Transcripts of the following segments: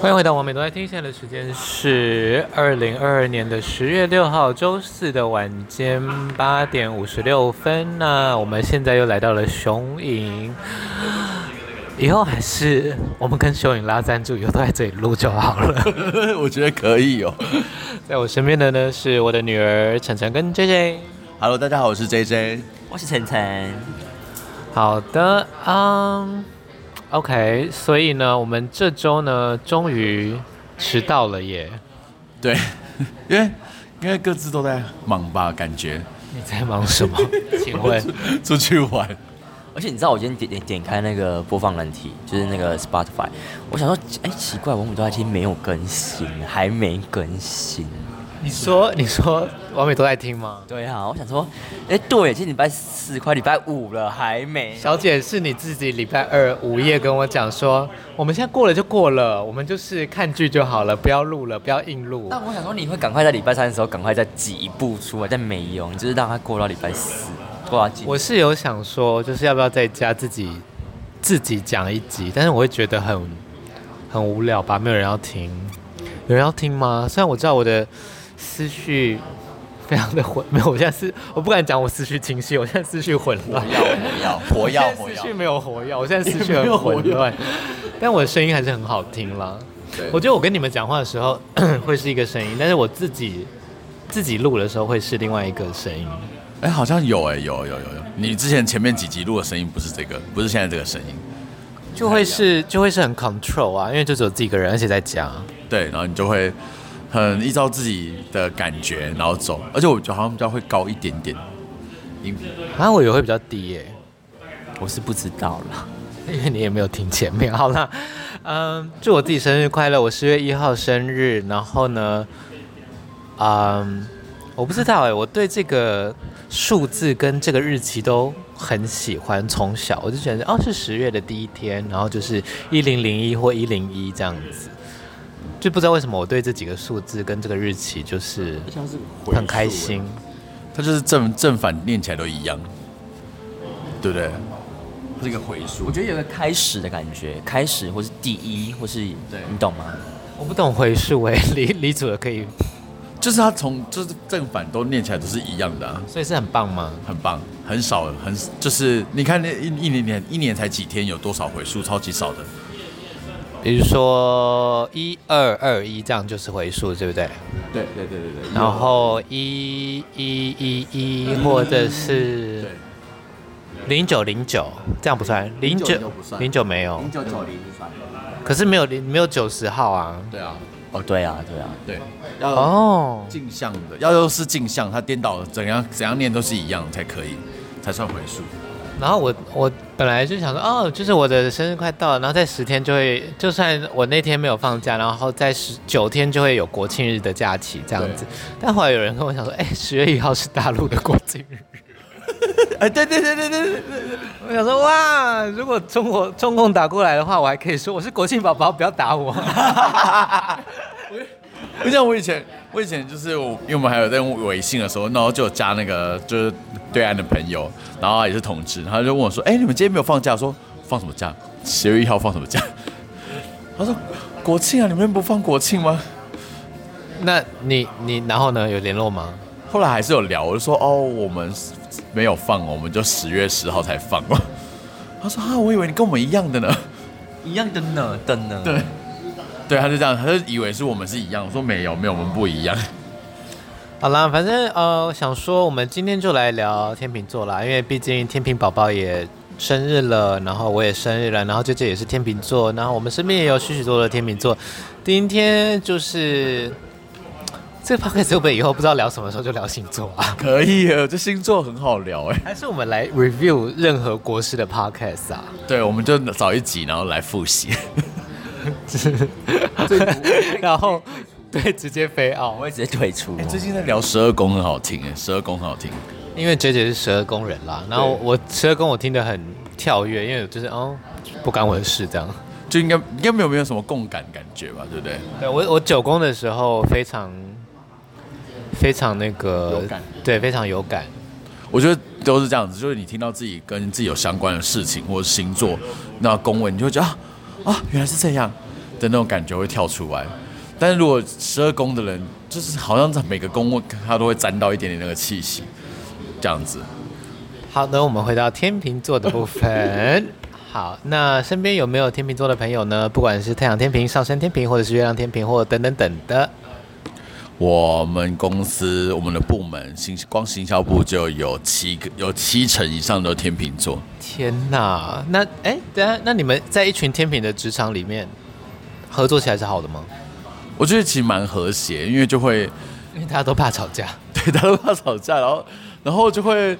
欢迎回到网美都在听，现在的时间是二零二二年的十月六号周四的晚间八点五十六分。那我们现在又来到了雄影，以后还是我们跟雄影拉赞助，以后都在这里录就好了。我觉得可以哦。在我身边的呢是我的女儿晨晨跟 JJ。Hello，大家好，我是 JJ，我是晨晨。好的，嗯。OK，所以呢，我们这周呢，终于迟到了耶。对，因为因为各自都在忙吧，感觉。你在忙什么？请问？出去玩。而且你知道，我今天点点点开那个播放软体，就是那个 Spotify，我想说，哎，奇怪，我们都在听没有更新，还没更新。你说，你说，完美都在听吗？对啊，我想说，哎，对，今天礼拜四快礼拜五了，还没。小姐，是你自己礼拜二午夜跟我讲说，我们现在过了就过了，我们就是看剧就好了，不要录了，不要硬录。但我想说，你会赶快在礼拜三的时候赶快再挤一部出来，但没有，你就是让它过到礼拜四，过到几。我是有想说，就是要不要在家自己自己讲一集，但是我会觉得很很无聊吧，没有人要听，有人要听吗？虽然我知道我的。思绪非常的混，没有，我现在思我不敢讲我思绪清晰，我现在思绪混乱。活跃，活跃，思绪没有活跃，我现在思绪很混乱，但我的声音还是很好听啦。我觉得我跟你们讲话的时候 会是一个声音，但是我自己自己录的时候会是另外一个声音。哎，好像有哎，有有有有，你之前前面几集录的声音不是这个，不是现在这个声音，就会是就会是很 control 啊，因为就只有自己一个人，而且在家。对，然后你就会。很依照自己的感觉，然后走，而且我觉得好像比较会高一点点，音频啊，我以为会比较低耶，我是不知道了，因为你也没有听前面。好了，嗯，祝我自己生日快乐，我十月一号生日，然后呢，嗯，我不知道哎，我对这个数字跟这个日期都很喜欢，从小我就觉得哦是十月的第一天，然后就是一零零一或一零一这样子。就不知道为什么我对这几个数字跟这个日期就是很开心，它就是正正反念起来都一样，对不对？是一个回数，我觉得有个开始的感觉，开始或是第一，或是对，你懂吗？我不懂回数哎，李李主的可以，就是它从就是正反都念起来都是一样的啊，所以是很棒吗？很棒，很少很就是你看那一一年年一年才几天，有多少回数？超级少的。比如说一二二一这样就是回数，对不对？对对对对对。然后一一一一或者是零九零九这样不算，零九零九没有，零九九零不算。可是没有零没有九十号啊。对啊。哦，对啊，对啊，对。要哦。镜像的，要又是镜像，它颠倒怎样怎样念都是一样才可以，才算回数。然后我我本来就想说，哦，就是我的生日快到了，然后在十天就会，就算我那天没有放假，然后在十九天就会有国庆日的假期这样子。但后来有人跟我讲说，哎，十月一号是大陆的国庆日。哎，对对对对对对对，我想说，哇，如果中国中共打过来的话，我还可以说我是国庆宝宝，不要打我。就像我以前，我以前就是我，因为我们还有在用微信的时候，然后就有加那个就是对岸的朋友，然后也是同志，然后就问我说：“哎，你们今天没有放假？”我说：“放什么假？十月一号放什么假？” 他说：“国庆啊，你们不放国庆吗？”那你你然后呢？有联络吗？后来还是有聊，我就说：“哦，我们没有放，我们就十月十号才放。” 他说：“啊，我以为你跟我们一样的呢，一样的呢，的呢。”对。对，他就这样，他就以为是我们是一样。我说没有，没有，我们不一样。好啦，反正呃，想说，我们今天就来聊天秤座啦，因为毕竟天秤宝宝也生日了，然后我也生日了，然后这这也是天秤座，然后我们身边也有许许多多的天秤座。今天就是这个 podcast 会不会以后不知道聊什么时候就聊星座啊？可以啊，这星座很好聊哎。还是我们来 review 任何国师的 podcast 啊？对，我们就找一集，然后来复习。然后对，直接飞奥，我会直接退出。欸、最近在聊十二宫很好听哎，十二宫很好听，因为 JJ 是十二宫人啦。然后我十二宫我听得很跳跃，因为就是哦，不干我的事这样，就应该应该没有没有什么共感感觉吧，对不对？对我我九宫的时候非常非常那个有感，对，非常有感。我觉得都是这样子，就是你听到自己跟自己有相关的事情或者星座那宫位，你就会觉得啊。啊，原来是这样，的那种感觉会跳出来。但是如果十二宫的人，就是好像在每个宫位他都会沾到一点点那个气息，这样子。好的，我们回到天秤座的部分。好，那身边有没有天秤座的朋友呢？不管是太阳天平、上升天平，或者是月亮天平，或者等等等的。我们公司我们的部门行光行销部就有七个，有七成以上都是天秤座。天哪，那哎，等下，那你们在一群天秤的职场里面合作起来是好的吗？我觉得其实蛮和谐，因为就会，因为大家都怕吵架，对，大家都怕吵架，然后然后就会。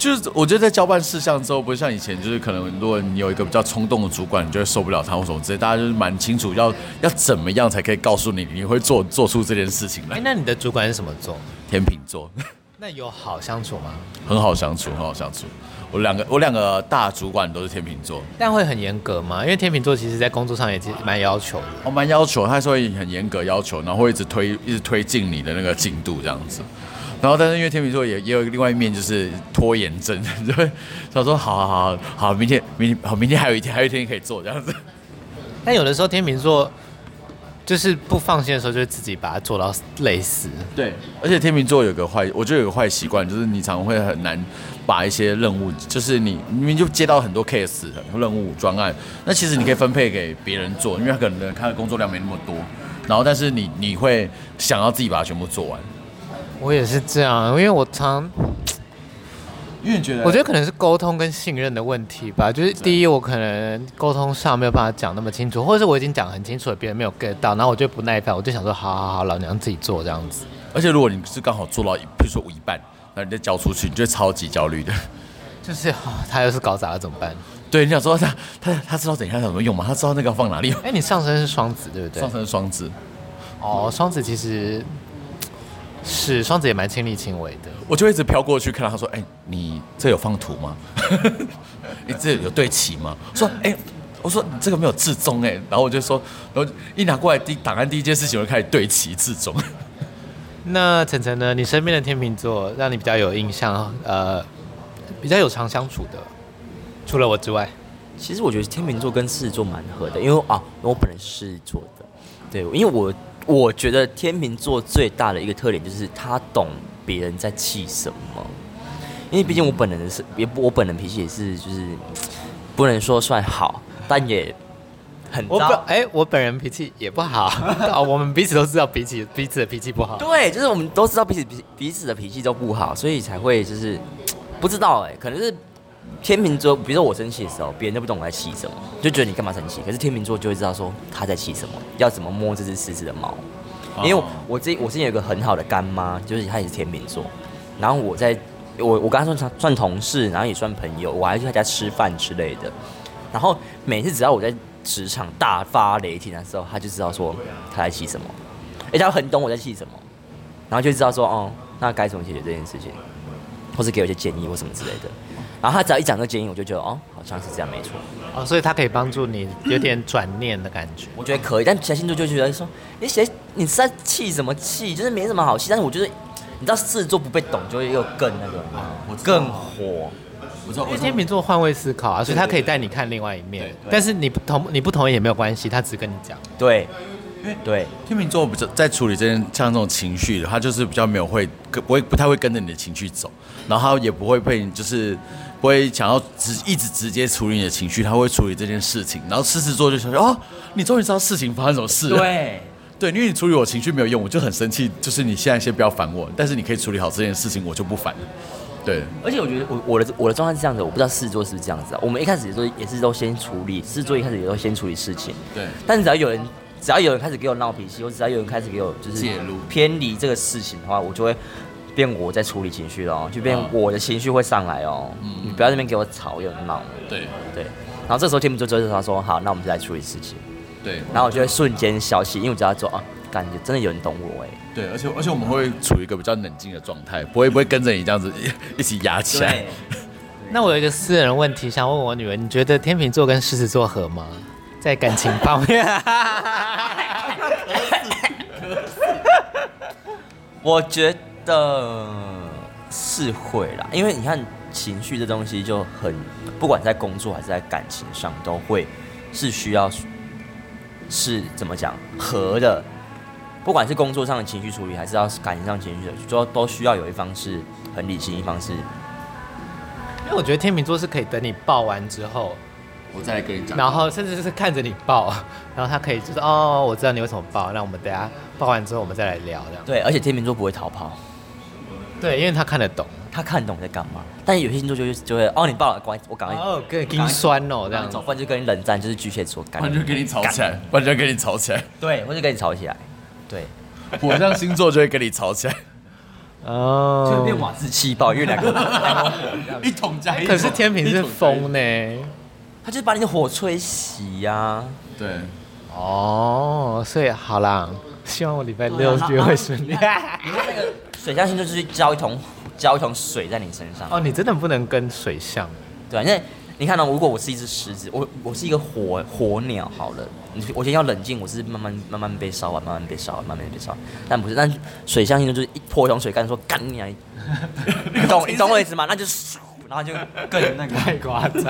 就是我觉得在交办事项之后，不像以前，就是可能如果你有一个比较冲动的主管，你就会受不了他或什么之类。大家就是蛮清楚要要怎么样才可以告诉你，你会做做出这件事情来。哎，那你的主管是什么座？天秤座。那有好相处吗？很好相处，很好相处。我两个我两个大主管都是天秤座，但会很严格吗？因为天秤座其实在工作上也蛮要求的。我蛮要求，他是会很严格要求，然后会一直推一直推进你的那个进度这样子。然后，但是因为天秤座也也有另外一面，就是拖延症，就会想说，好好好好，明天明天好，明天还有一天，还有一天可以做这样子。但有的时候天秤座就是不放心的时候，就会自己把它做到累死。对，而且天秤座有个坏，我觉得有个坏习惯，就是你常常会很难把一些任务，就是你明明就接到很多 case 任务专案，那其实你可以分配给别人做，因为他可能他的工作量没那么多，然后但是你你会想要自己把它全部做完。我也是这样，因为我常，因为你觉得，我觉得可能是沟通跟信任的问题吧。就是第一，我可能沟通上没有办法讲那么清楚，或者是我已经讲很清楚了，别人没有 get 到，然后我就不耐烦，我就想说，好好好，老娘自己做这样子。而且如果你是刚好做到，比如说我一半，那你再交出去，你就会超级焦虑的。就是、哦、他要是搞砸了怎么办？对，你想说他他他知道等一下怎么用吗？他知道那个要放哪里？哎，你上身是双子对不对？上身是双子。哦，双子其实。是双子也蛮亲力亲为的，我就一直飘过去看到他说：“哎、欸，你这有放图吗？你这有对齐吗？”说：“哎、欸，我说你这个没有置中哎。”然后我就说，然后一拿过来第档案第一件事情，我就开始对齐置中。那晨晨呢？你身边的天秤座让你比较有印象，呃，比较有常相处的，除了我之外，其实我觉得天秤座跟狮子座蛮合的，因为啊，我本人是狮子座的，对，因为我。我觉得天秤座最大的一个特点就是他懂别人在气什么，因为毕竟我本人是也我本人脾气也是就是不能说算好，但也很糟。哎，我本人脾气也不好啊，我们彼此都知道彼此彼此的脾气不好。对，就是我们都知道彼此彼彼此的脾气都不好，所以才会就是不知道哎，可能是。天秤座，比如说我生气的时候，别人都不懂我在气什么，就觉得你干嘛生气。可是天秤座就会知道说他在气什么，要怎么摸这只狮子的毛。因为我我之我之前有一个很好的干妈，就是她也是天秤座。然后我在我我跟她算算同事，然后也算朋友，我还去她家吃饭之类的。然后每次只要我在职场大发雷霆的时候，她就知道说她在气什么，而且她很懂我在气什么，然后就知道说哦，那该怎么解决这件事情，或是给我一些建议或什么之类的。然后他只要一讲这个建议，我就觉得哦，好像是这样，没错。哦，所以他可以帮助你有点转念的感觉。我觉得可以，但其他星座就觉得说，你谁你是在气什么气？就是没什么好气。但是我觉得，你知道狮子座不被懂，就会又更那个，我更火。我知道，因为天秤座换位思考啊，所以他可以带你看另外一面。但是你不同你不同意也没有关系，他只跟你讲。对，对，天秤座比较在处理这件像这种情绪的，他就是比较没有会跟不会不太会跟着你的情绪走，然后他也不会被你就是。不会想要直一直直接处理你的情绪，他会处理这件事情。然后狮子座就想说：“哦，你终于知道事情发生什么事了。”对，对，因为你处理我情绪没有用，我就很生气。就是你现在先不要烦我，但是你可以处理好这件事情，我就不烦了。对，而且我觉得我我的我的状态是这样子，我不知道狮子座是不是这样子啊？我们一开始也都也是都先处理，狮子座一开始也都先处理事情。对，但是只要有人只要有人开始给我闹脾气，或只要有人开始给我就是偏离这个事情的话，我就会。变我在处理情绪哦，就变我的情绪会上来哦。嗯，你不要在那边给我吵又闹。对对。然后这时候天秤座就是他说好，那我们就来处理事情。对。然后我就会瞬间消气，因为我知道说啊，感觉真的有人懂我哎。对，而且而且我们会处于一个比较冷静的状态，不会不会跟着你这样子 一起压起来。那我有一个私人问题想问我女儿，你觉得天秤座跟狮子座合吗？在感情方面？我觉得。的是会啦，因为你看情绪这东西就很，不管在工作还是在感情上，都会是需要是怎么讲和的，不管是工作上的情绪处理，还是要感情上情绪的，都都需要有一方是很理性，一方是。因为我觉得天秤座是可以等你爆完之后，我再来跟你讲，然后甚至是看着你爆，然后他可以就是哦，我知道你为什么爆，那我们等下爆完之后我们再来聊这样。对，而且天秤座不会逃跑。对，因为他看得懂，他看得懂在干嘛。但有些星座就会就会哦，你爆了，关，我赶快哦，跟你酸哦这样。然就跟你冷战，就是巨蟹座，不然就跟你吵起来，不然就跟你吵起来，对，或者跟你吵起来，对，火象星座就会跟你吵起来，哦，就变瓦斯气爆，因为两个一桶加一桶，可是天平是风呢，他就是把你的火吹熄呀，对，哦，所以好啦，希望我礼拜六约会顺利。水象星座就是浇一桶。浇一桶水在你身上哦，你真的不能跟水象，对啊，因为你看到、哦，如果我是一只狮子，我我是一个火火鸟，好了，你我先要冷静，我是慢慢慢慢被烧完，慢慢被烧完，慢慢被烧，但不是，但水象星座就是一泼一桶水干说干你啊，你懂你懂我意思吗？那就然后就更那个太夸张。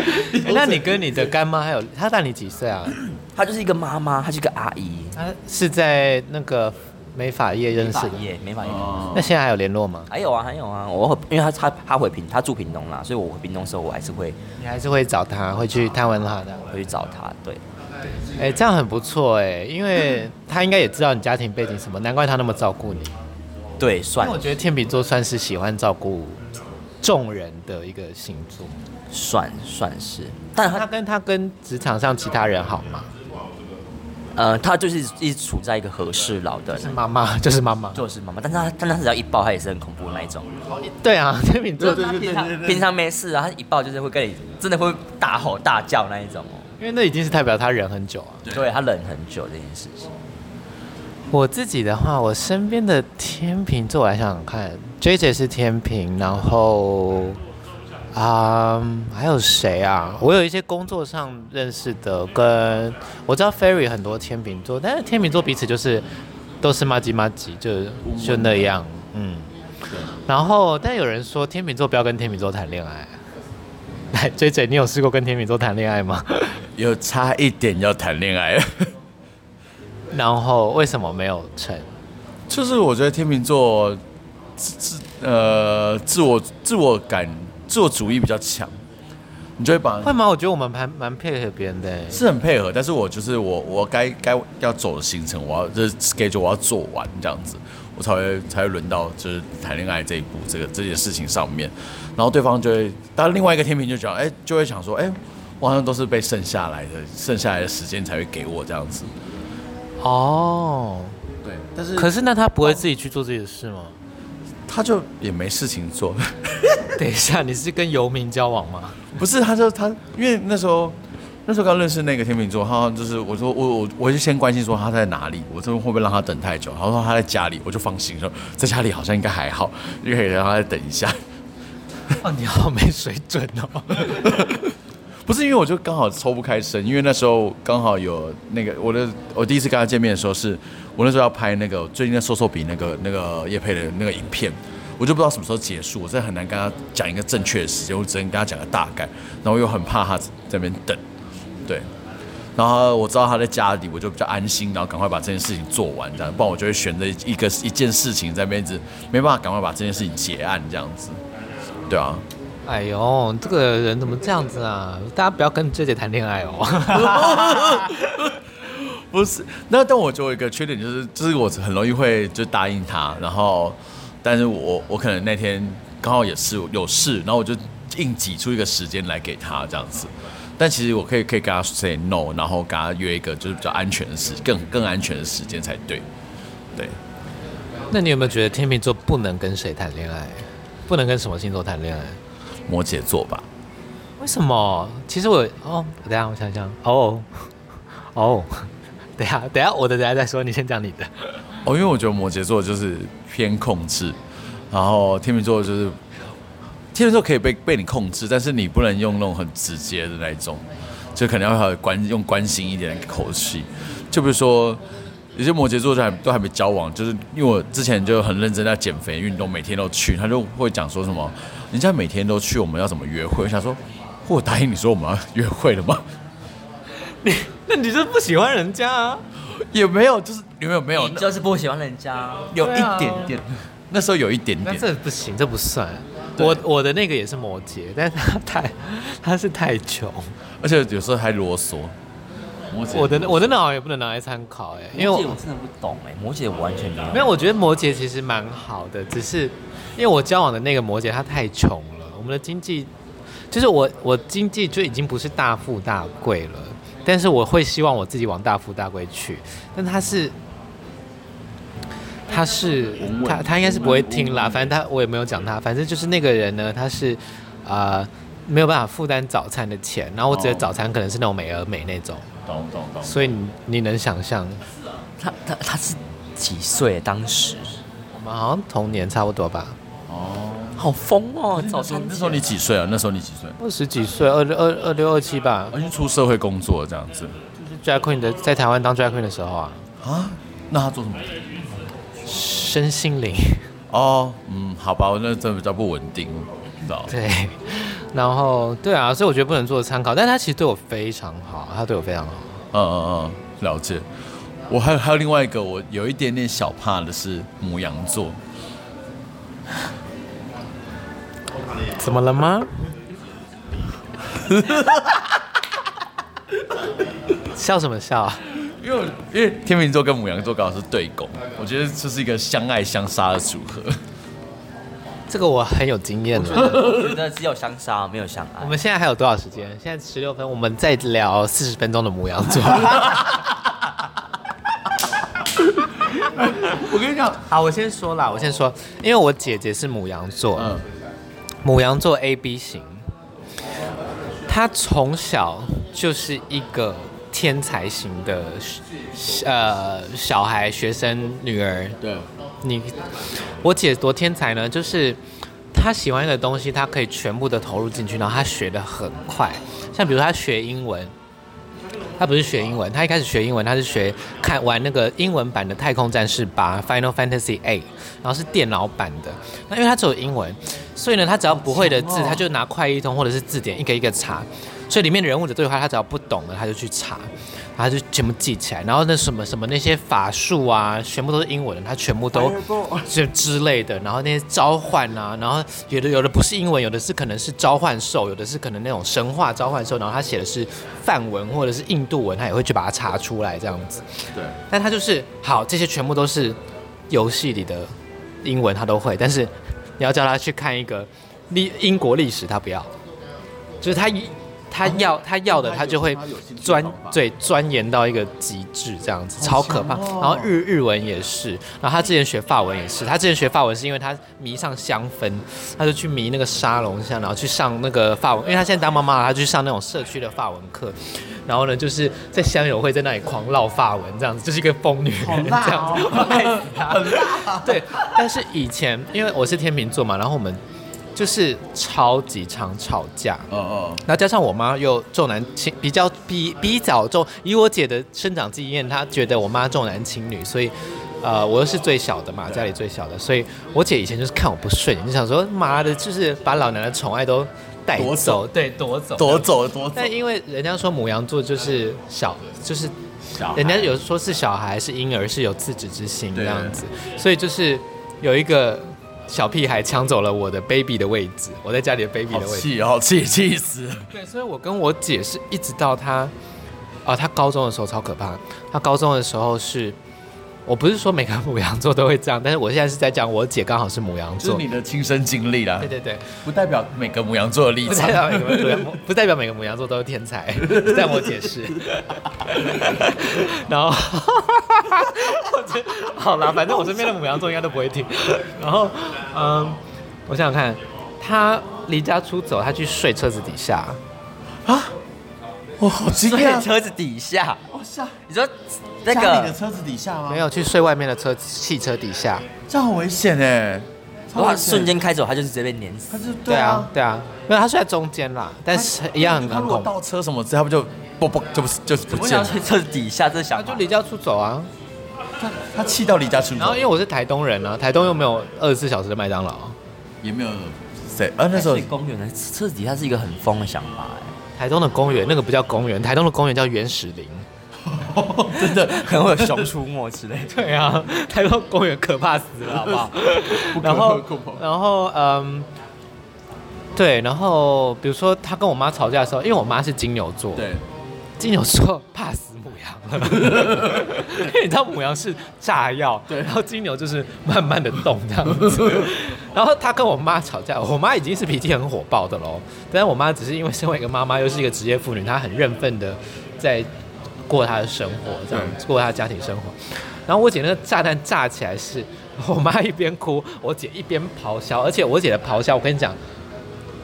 那你跟你的干妈还有她大你几岁啊？她就是一个妈妈，她是一个阿姨，她是在那个。美法业认识的，美发业。那现在还有联络吗？还有啊，还有啊。我因为他他他回屏，他住屏东啦，所以我回屏东的时候，我还是会，你还是会找他，会去探问他的，会去找他。对，哎，这样很不错哎，因为他应该也知道你家庭背景什么，难怪他那么照顾你。对，算。我觉得天秤座算是喜欢照顾众人的一个星座，算算是。但他，他跟他跟职场上其他人好吗？呃，他就是一直处在一个和事佬的，是妈妈，就是妈妈，就是妈妈。但是他，但他只要一抱，他也是很恐怖的那一种。对啊，天秤座他平常平常没事啊，他一抱就是会跟你真的会大吼大叫那一种哦。因为那已经是代表他忍很久啊。对，他忍很久这件事情。我自己的话，我身边的天秤座，我来想想看，JJ 是天秤，然后。啊，um, 还有谁啊？我有一些工作上认识的，跟我知道 Ferry 很多天秤座，但是天秤座彼此就是都是麻吉麻吉，就就那样，嗯。然后，但有人说天秤座不要跟天秤座谈恋爱。来，JJ，你有试过跟天秤座谈恋爱吗？有差一点要谈恋爱。然后为什么没有成？就是我觉得天秤座自自呃自我自我感。自我主义比较强，你就会把会吗？我觉得我们还蛮配合别人的，是很配合。但是我就是我，我该该要走的行程，我要就是 schedule，我要做完这样子，我才会才会轮到就是谈恋爱这一步，这个这件事情上面。然后对方就会，当然另外一个天平就讲，哎，就会想说，哎，我好像都是被剩下来的，剩下来的时间才会给我这样子。哦，对，但是可是那他不会自己去做自己的事吗？他就也没事情做。等一下，你是跟游民交往吗？不是，他就他，因为那时候那时候刚认识那个天秤座，他就是我说我我我就先关心说他在哪里，我这边会不会让他等太久？然后说他在家里，我就放心说在家里好像应该还好，就可以让他再等一下。哦，你好没水准哦！不是因为我就刚好抽不开身，因为那时候刚好有那个我的我第一次跟他见面的时候是，是我那时候要拍那个最近的瘦瘦比那个那个叶佩的那个影片。我就不知道什么时候结束，我真的很难跟他讲一个正确的时间，我只能跟他讲个大概，然后又很怕他在那边等，对，然后我知道他在家里，我就比较安心，然后赶快把这件事情做完，这样，不然我就会选择一个一件事情在那边一直没办法赶快把这件事情结案这样子，对啊。哎呦，这个人怎么这样子啊？大家不要跟姐姐谈恋爱哦。不是，那但我就有一个缺点就是，就是我很容易会就答应他，然后。但是我我可能那天刚好也是有事，然后我就硬挤出一个时间来给他这样子。但其实我可以可以跟他 say no，然后跟他约一个就是比较安全的时更更安全的时间才对。对。那你有没有觉得天秤座不能跟谁谈恋爱？不能跟什么星座谈恋爱？摩羯座吧。为什么？其实我哦，等下我想想哦哦，等下等下我的等下再说，你先讲你的。哦，因为我觉得摩羯座就是偏控制，然后天秤座就是天秤座可以被被你控制，但是你不能用那种很直接的那种，就可能要关用关心一点的口气。就比如说有些摩羯座就还都还没交往，就是因为我之前就很认真在减肥运动，每天都去，他就会讲说什么，人家每天都去，我们要怎么约会？我想说，我答应你说我们要约会了吗？你 那你就是不喜欢人家啊？也没有，就是有没有没有，你就是不喜欢人家，有一点点，那时候有一点点。那这不行，这不算。我我的那个也是摩羯，但是他太 他是太穷，而且有时候还啰嗦。摩羯我的我的脑也不能拿来参考哎，因为我我真的不懂哎，摩羯完全没有。没有，我觉得摩羯其实蛮好的，只是因为我交往的那个摩羯他太穷了，我们的经济就是我我经济就已经不是大富大贵了，但是我会希望我自己往大富大贵去，但他是他是他他应该是不会听啦，反正他我也没有讲他，反正就是那个人呢，他是啊、呃、没有办法负担早餐的钱，然后我觉得早餐可能是那种美而美那种。懂懂懂，所以你你能想象，他他他是几岁？当时？我们好像同年差不多吧。哦，好疯哦！早上那时候你几岁啊？那时候你几岁？二十几岁，二六二二六二七吧。而且出社会工作这样子，就是 drag queen 的，在台湾当 drag queen 的时候啊。啊？那他做什么？身心灵。哦，嗯，好吧，我那真的比较不稳定，知道？对。然后对啊，所以我觉得不能做参考，但他其实对我非常好，他对我非常好。嗯嗯嗯，了解。我还有还有另外一个，我有一点点小怕的是母羊座。怎么了吗？笑什么笑啊？因为因为天秤座跟母羊座刚好是对宫，我觉得这是一个相爱相杀的组合。这个我很有经验的，我觉得只有相杀没有相爱。我们现在还有多少时间？现在十六分，我们再聊四十分钟的母羊座。我跟你讲，好，我先说啦，我先说，因为我姐姐是母羊座，嗯，牡羊座 A B 型，她从小就是一个天才型的，呃，小孩、学生、女儿，对。你，我姐多天才呢，就是她喜欢一个东西，她可以全部的投入进去，然后她学的很快。像比如她学英文，她不是学英文，她一开始学英文，她是学看玩那个英文版的《太空战士八》（Final Fantasy VIII），然后是电脑版的。那因为她只有英文，所以呢，他只要不会的字，他就拿快译通或者是字典一个一个查。所以里面的人物的对话，他只要不懂的，他就去查。他就全部记起来，然后那什么什么那些法术啊，全部都是英文的，他全部都就之类的。然后那些召唤啊，然后有的有的不是英文，有的是可能是召唤兽，有的是可能那种神话召唤兽。然后他写的是梵文或者是印度文，他也会去把它查出来这样子。对，但他就是好，这些全部都是游戏里的英文，他都会。但是你要叫他去看一个历英国历史，他不要，就是他一。他要他要的，他就会钻对钻研到一个极致，这样子超可怕。然后日日文也是，然后他之前学法文也是，他之前学法文是因为他迷上香氛，他就去迷那个沙龙香，然后去上那个法文，因为他现在当妈妈了，他去上那种社区的法文课。然后呢，就是在香友会在那里狂唠法文，这样子就是一个疯女人这样子，爱死他。对，但是以前因为我是天秤座嘛，然后我们。就是超级常吵架，嗯嗯，然后加上我妈又重男轻，比较比比较重，以我姐的生长经验，她觉得我妈重男轻女，所以，呃，我又是最小的嘛，家里最小的，所以我姐以前就是看我不顺眼，就想说妈的，就是把老娘的宠爱都带走，走，对，夺走，夺走，夺走。但因为人家说母羊座就是小，就是小，人家有说是小孩是婴儿是有自知之心这样子，所以就是有一个。小屁孩抢走了我的 baby 的位置，我在家里的 baby 的位置，气，好气，气死！对，所以我跟我姐是一直到她，啊，她高中的时候超可怕。她高中的时候是，我不是说每个母羊座都会这样，但是我现在是在讲我姐刚好是母羊座，是你的亲身经历啦。对对对，不代表每个母羊座的立场，不代表每个母羊座都是天才，但我解释。然后，好啦，反正我身边的母羊座应该都不会听。然后，嗯，我想想看，他离家出走，他去睡车子底下啊？我好惊讶！车子底下？哦，是啊。你说那个家里的车子底下吗？没有，去睡外面的车汽车底下，这样很危险哎！如果他瞬间开走，他就是直接被碾死。他就对啊，对啊，没有，他睡在中间啦，但是一样很恐怖。如果倒车什么之后，他不就不不就不就是不见了？睡车子底下，这小他就离家出走啊。他他气到离家出走。然后因为我是台东人啊，台东又没有二十四小时的麦当劳，也没有谁啊。那时候公园的车子底下是一个很疯的想法哎。台东的公园那个不叫公园，台东的公园叫原始林。真的可能会有熊出没之类的。对啊，台东公园可怕死了，好不好？然后，然后，嗯，对，然后比如说他跟我妈吵架的时候，因为我妈是金牛座，对，金牛座怕死母羊了，因为你知道母羊是炸药，对，然后金牛就是慢慢的动这样子。然后他跟我妈吵架，我妈已经是脾气很火爆的喽，但是我妈只是因为身为一个妈妈，又是一个职业妇女，她很认份的在。过她的生活，这样过她的家庭生活。然后我姐那个炸弹炸起来是，我妈一边哭，我姐一边咆哮。而且我姐的咆哮，我跟你讲，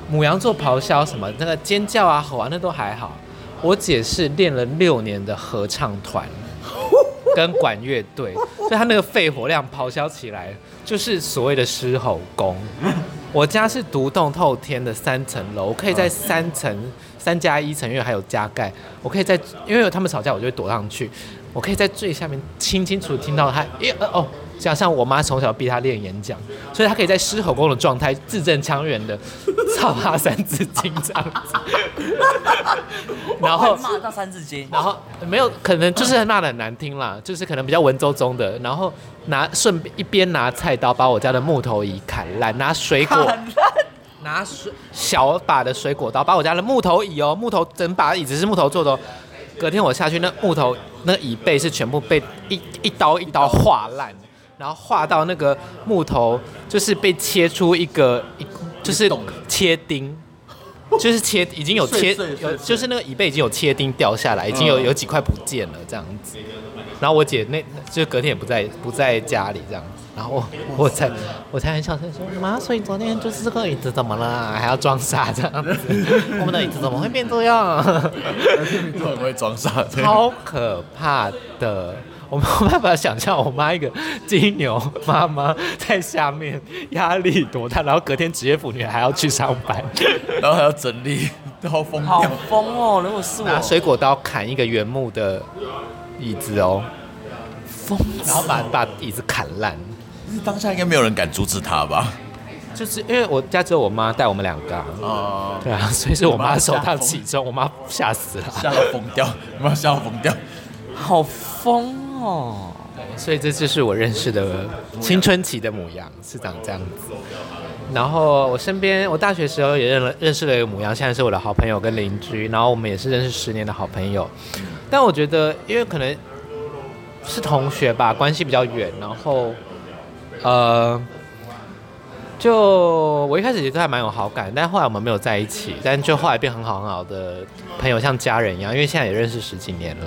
母羊座咆哮什么那个尖叫啊、吼啊，那都还好。我姐是练了六年的合唱团 跟管乐队，所以她那个肺活量咆哮起来，就是所谓的狮吼功。我家是独栋透天的三层楼，我可以在三层。三加一层，因为还有加盖，我可以在，因为他们吵架，我就会躲上去，我可以在最下面清清楚楚听到他，耶哦，加上我妈从小逼他练演讲，所以他可以在狮吼功的状态，字正腔圆的操他三字经这样子，然后骂到三字经，然后没有可能就是骂的很难听啦，就是可能比较文绉绉的，然后拿顺便一边拿菜刀把我家的木头椅砍烂，拿水果。拿水小把的水果刀把我家的木头椅哦，木头整把椅子是木头做的哦。隔天我下去，那木头那椅背是全部被一一刀一刀划烂，然后画到那个木头就是被切出一个一就是切钉，就是切已经有切有就是那个椅背已经有切钉掉下来，已经有有几块不见了这样子。然后我姐那就隔天也不在不在家里这样子。然后我我才我才很小声说妈，所以昨天就是这个椅子怎么了，还要装傻这样子？我们的椅子怎么会变这样？很会装傻，超可怕的！我没有办法想象我妈一个金牛妈妈在下面压力多大，然后隔天职业妇女还要去上班，然后还要整理，都好疯，好疯哦！如果是我。拿水果刀砍一个原木的椅子哦，疯，然后把把椅子砍烂。当下应该没有人敢阻止他吧？就是因为我家只有我妈带我们两个啊，呃、对啊，所以是我妈首当其冲，我妈吓死了，吓到疯掉，我妈吓到疯掉，好疯哦！所以这就是我认识的青春期的母羊是长这样子。然后我身边，我大学时候也认了认识了一个母羊，现在是我的好朋友跟邻居，然后我们也是认识十年的好朋友。但我觉得，因为可能是同学吧，关系比较远，然后。呃，就我一开始觉得还蛮有好感，但后来我们没有在一起，但就后来变很好很好的朋友，像家人一样，因为现在也认识十几年了。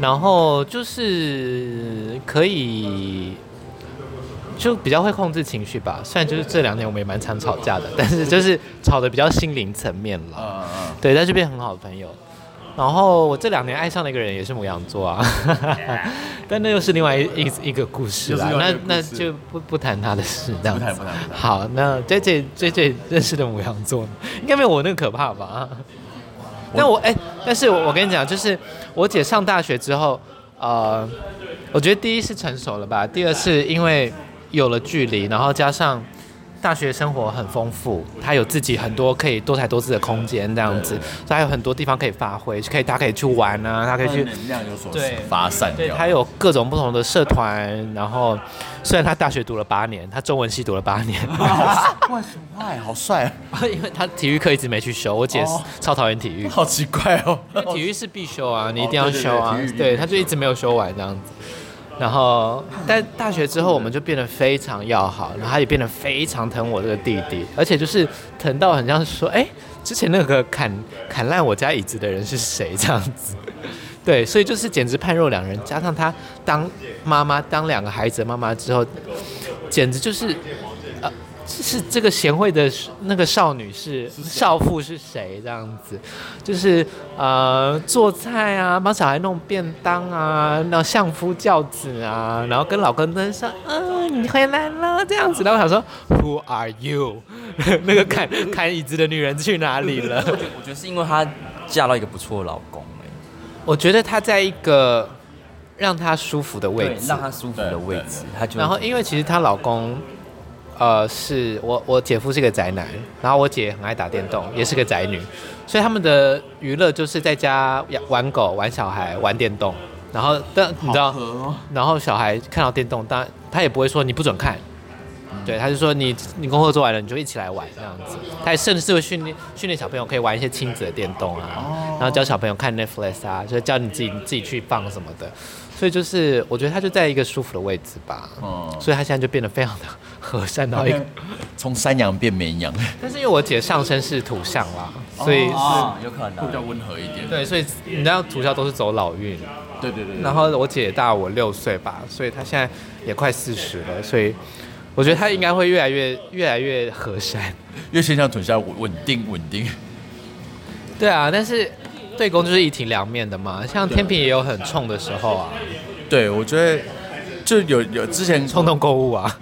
然后就是可以，就比较会控制情绪吧。虽然就是这两年我们也蛮常吵架的，但是就是吵的比较心灵层面了。对，但是变很好的朋友。然后我这两年爱上的一个人也是母羊座啊，但那又是另外一一一个故事啦。那那就不不谈他的事，这样。好，那 JJ JJ 认识的母羊座应该没有我那个可怕吧？但我哎，但是我我跟你讲，就是我姐上大学之后，呃，我觉得第一是成熟了吧，第二是因为有了距离，然后加上。大学生活很丰富，他有自己很多可以多才多姿的空间，这样子，所以他有很多地方可以发挥，可以他可以去玩啊，他可以去能量有所发散掉。对，他有各种不同的社团，然后虽然他大学读了八年，他中文系读了八年，为什么？哎，好帅啊！因为他体育课一直没去修，我姐超讨厌体育，好奇怪哦。体育是必修啊，你一定要修啊，对，他就一直没有修完这样子。然后，但大学之后我们就变得非常要好，然后他也变得非常疼我这个弟弟，而且就是疼到很像说，哎，之前那个砍砍烂我家椅子的人是谁这样子？对，所以就是简直判若两人，加上他当妈妈，当两个孩子的妈妈之后，简直就是。是这个贤惠的那个少女是少妇是谁？这样子，就是呃做菜啊，帮小孩弄便当啊，然后相夫教子啊，然后跟老公登上，嗯，你回来了这样子。然后我想说，Who are you？那个砍砍椅子的女人去哪里了？我觉得是因为她嫁到一个不错的老公。我觉得她在一个让她舒服的位置，让她舒服的位置，她就然后因为其实她老公。呃，是我我姐夫是个宅男，然后我姐很爱打电动，也是个宅女，所以他们的娱乐就是在家养玩狗、玩小孩、玩电动，然后但你知道哦，然后小孩看到电动，当然他也不会说你不准看，对，他就说你你功课做完了，你就一起来玩这样子。他也甚至会训练训练小朋友可以玩一些亲子的电动啊，然后教小朋友看 Netflix 啊，就是教你自己自己去放什么的。所以就是我觉得他就在一个舒服的位置吧，哦所以他现在就变得非常的和善到一个。从山羊变绵羊，但是因为我姐上身是土象啦，所以是、哦，有可能比较。温和一点。对，所以你知道土象都是走老运。对对对对然后我姐大我六岁吧，所以她现在也快四十了，所以我觉得她应该会越来越越来越和善。因为先向土象稳稳定稳定。对啊，但是对宫就是一体两面的嘛，像天平也有很冲的时候啊，对，我觉得就有有之前冲动购物啊。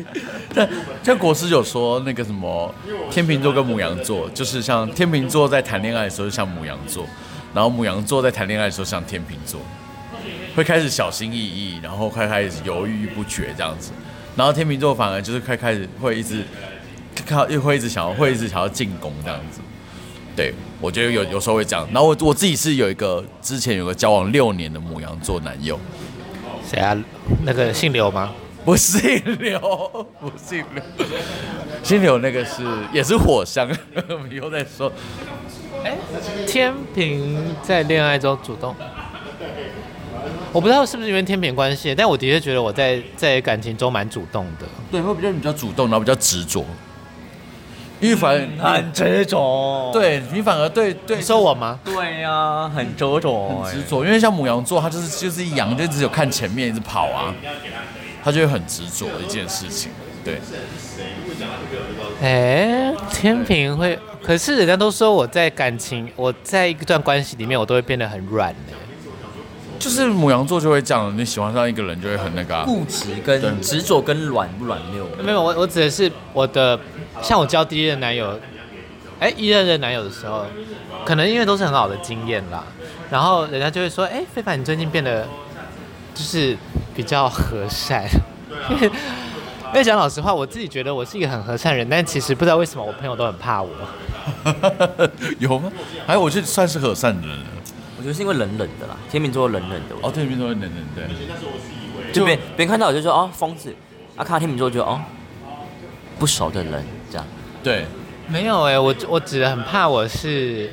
但像国师有说那个什么天秤座跟母羊座，就是像天秤座在谈恋爱的时候就像母羊座，然后母羊座在谈恋爱的时候像天秤座，会开始小心翼翼，然后会开始犹豫不决这样子，然后天秤座反而就是开开始会一直看又会一直想要会一直想要进攻这样子。对，我觉得有有时候会这样。然后我我自己是有一个之前有个交往六年的母羊座男友，谁啊？那个姓刘吗？不姓刘，不姓刘，姓刘那个是也是火象，我们以后再说。哎，天平在恋爱中主动，我不知道是不是因为天平关系，但我的确觉得我在在感情中蛮主动的。对，会比较比较主动，然后比较执着。因为反而执着。对你反而对对你说我吗？对呀，很执着。很执着，因为像母羊座，他就是就是一羊，就只有看前面一直跑啊，他就会很执着的一件事情。对，哎，天平会，可是人家都说我在感情，我在一段关系里面，我都会变得很软呢。就是母羊座就会这样，你喜欢上一个人就会很那个、啊。固执跟执着跟软不软溜。没有，我我指的是我的，像我交第一任男友，哎，一任任男友的时候，可能因为都是很好的经验啦，然后人家就会说，哎，非凡你最近变得就是比较和善。因为讲老实话，我自己觉得我是一个很和善的人，但其实不知道为什么我朋友都很怕我。有吗？还有我就算是和善的人了。我觉得是因为冷冷的啦，天秤座冷冷的。哦，天秤座冷冷对。就别别人看到我就说哦疯子，啊看到天秤座就哦不熟的人这样。对，没有哎、欸，我我只很怕我是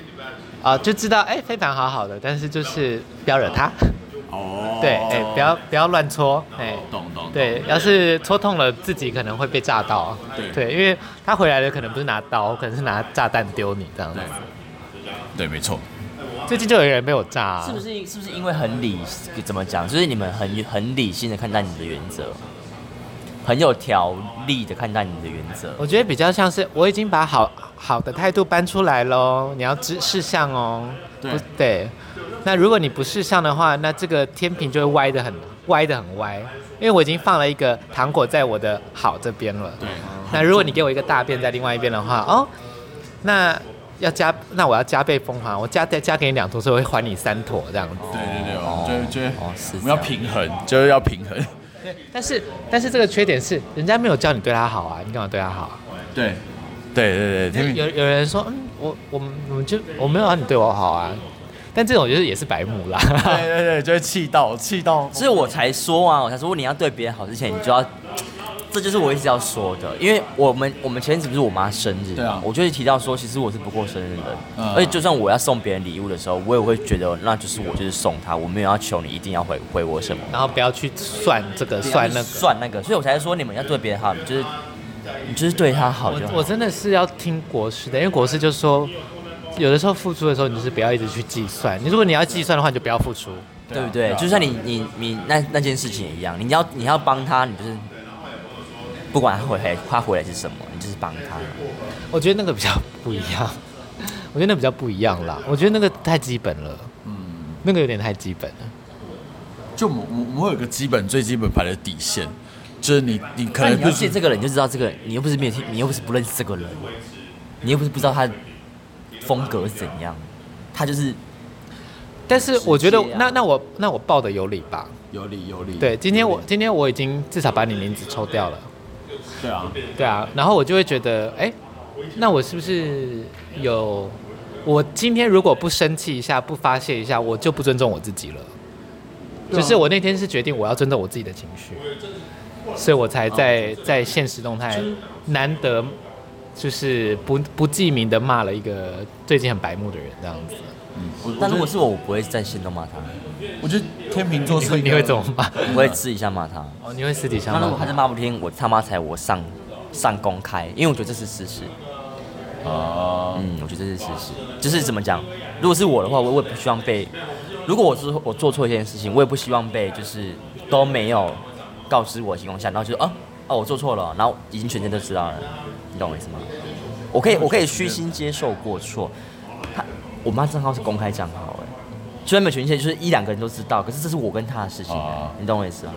啊、呃，就知道哎非凡好好的，但是就是不要惹他。哦。对，哎不要不要乱戳，哎。懂懂。对，要是戳痛了自己可能会被炸到。对。对，因为他回来的可能不是拿刀，可能是拿炸弹丢你这样子。对，没错。最近就有人被我炸、啊，是不是？是不是因为很理？怎么讲？就是你们很很理性的看待你的原则，很有条理的看待你的原则。我觉得比较像是我已经把好好的态度搬出来喽，你要知事项哦。对不对。那如果你不事项的话，那这个天平就会歪的很歪的很歪，因为我已经放了一个糖果在我的好这边了。对。那如果你给我一个大便在另外一边的话，哦，那。要加，那我要加倍奉还，我加再加给你两坨，所以我会还你三坨这样子。对对对，哦，就就哦，是我们要平衡，就是要平衡。对，但是但是这个缺点是，人家没有叫你对他好啊，你干嘛对他好啊？对，对对对，有有人说，嗯，我我们我们就我没有让你对我好啊，但这种就是也是白目啦。对对对，就会气到气到，所以我才说啊，我才说你要对别人好之前，你就要。这就是我一直要说的，因为我们我们前阵子不是我妈生日嘛，对啊，我就会提到说，其实我是不过生日的，嗯、而且就算我要送别人礼物的时候，我也会觉得那就是我就是送他，我没有要求你一定要回回我什么，然后不要去算这个算那个算那个，所以我才说你们要对别人好，你就是你就是对他好就好。我我真的是要听国师的，因为国师就说，有的时候付出的时候，你就是不要一直去计算，你如果你要计算的话，你就不要付出，对不对？就算你你你那那件事情也一样，你要你要帮他，你就是。不管他回来，他回来是什么，你就是帮他。我觉得那个比较不一样，我觉得那比较不一样啦。我觉得那个太基本了，嗯，那个有点太基本了。就我我我会有个基本最基本牌的底线，就是你你可能了解这个人，你就知道这个，你又不是没有听，你又不是不认识这个人，你又不是不知道他风格是怎样，他就是。但是我觉得，那那我那我报的有理吧？有理有理。对，今天我今天我已经至少把你名字抽掉了。对啊，对啊，然后我就会觉得，哎，那我是不是有？我今天如果不生气一下，不发泄一下，我就不尊重我自己了。就是我那天是决定我要尊重我自己的情绪，所以我才在在现实动态难得就是不不记名的骂了一个最近很白目的人这样子。嗯，但如果是我，我不会在心中骂他。我觉得天秤座是 你会怎么骂？我会私底下骂他。哦，你会私底下骂？那如果他是骂不听，我他妈才我上上公开，因为我觉得这是事实。哦，嗯，我觉得这是事实。就是怎么讲？如果是我的话，我我也不希望被。如果我是我做错一件事情，我也不希望被就是都没有告知我的情况下，然后就说哦哦我做错了，然后已经全天都知道了，你懂我意思吗？我可以我可以虚心接受过错。他我妈账号是公开账号，哎，虽然没有权限，就是一两个人都知道，可是这是我跟他的事情，你懂我意思吗？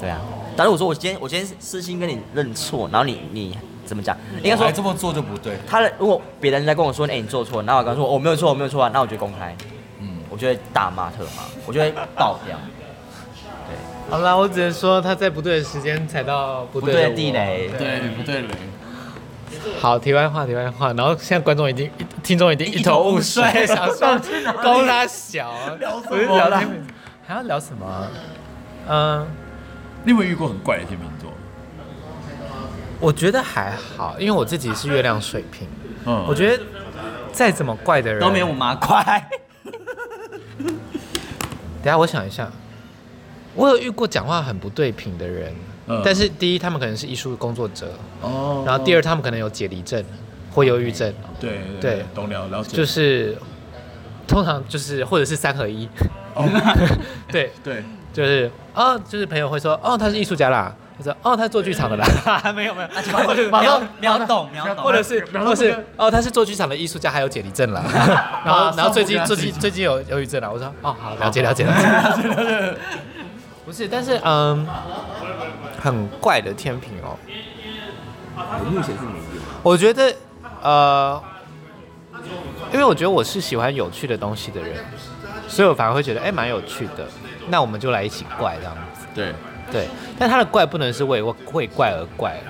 对啊。但如我说我今天我今天私心跟你认错，然后你你。怎么讲？应该说这么做就不对。他的如果别人在跟我说，哎、欸，你做错，然后我跟他说我没有错，我没有错啊，那我就公开，嗯，我就会大骂特骂，我就会爆掉。对，好啦，我只能说他在不对的时间踩到不对的地雷，对，不对雷。好，题外话，题外话，然后现在观众已经、听众已经一头雾水，想说高拉小，聊什么？还要聊什么？嗯，你有没有遇过很怪的天秤座？我觉得还好，因为我自己是月亮水瓶。嗯，我觉得再怎么怪的人都没有我妈怪。等下我想一下，我有遇过讲话很不对品的人，嗯、但是第一他们可能是艺术工作者，哦，然后第二他们可能有解离症或忧郁症。对对，懂了了解。就是通常就是或者是三合一。哦、对。对，就是哦，就是朋友会说哦，他是艺术家啦。他说哦，他是做剧场的啦，没 有没有，秒 秒懂秒懂，或者是或者是哦，他是做剧场的艺术家，还有解离症啦，然后然后最近最近最近有忧郁症了，我说哦好，了解了解了解，不是，但是嗯，很怪的天平哦，我目前是没有，我觉得呃，因为我觉得我是喜欢有趣的东西的人，所以我反而会觉得哎蛮有趣的，那我们就来一起怪这样子，对。对，但他的怪不能是为为怪而怪，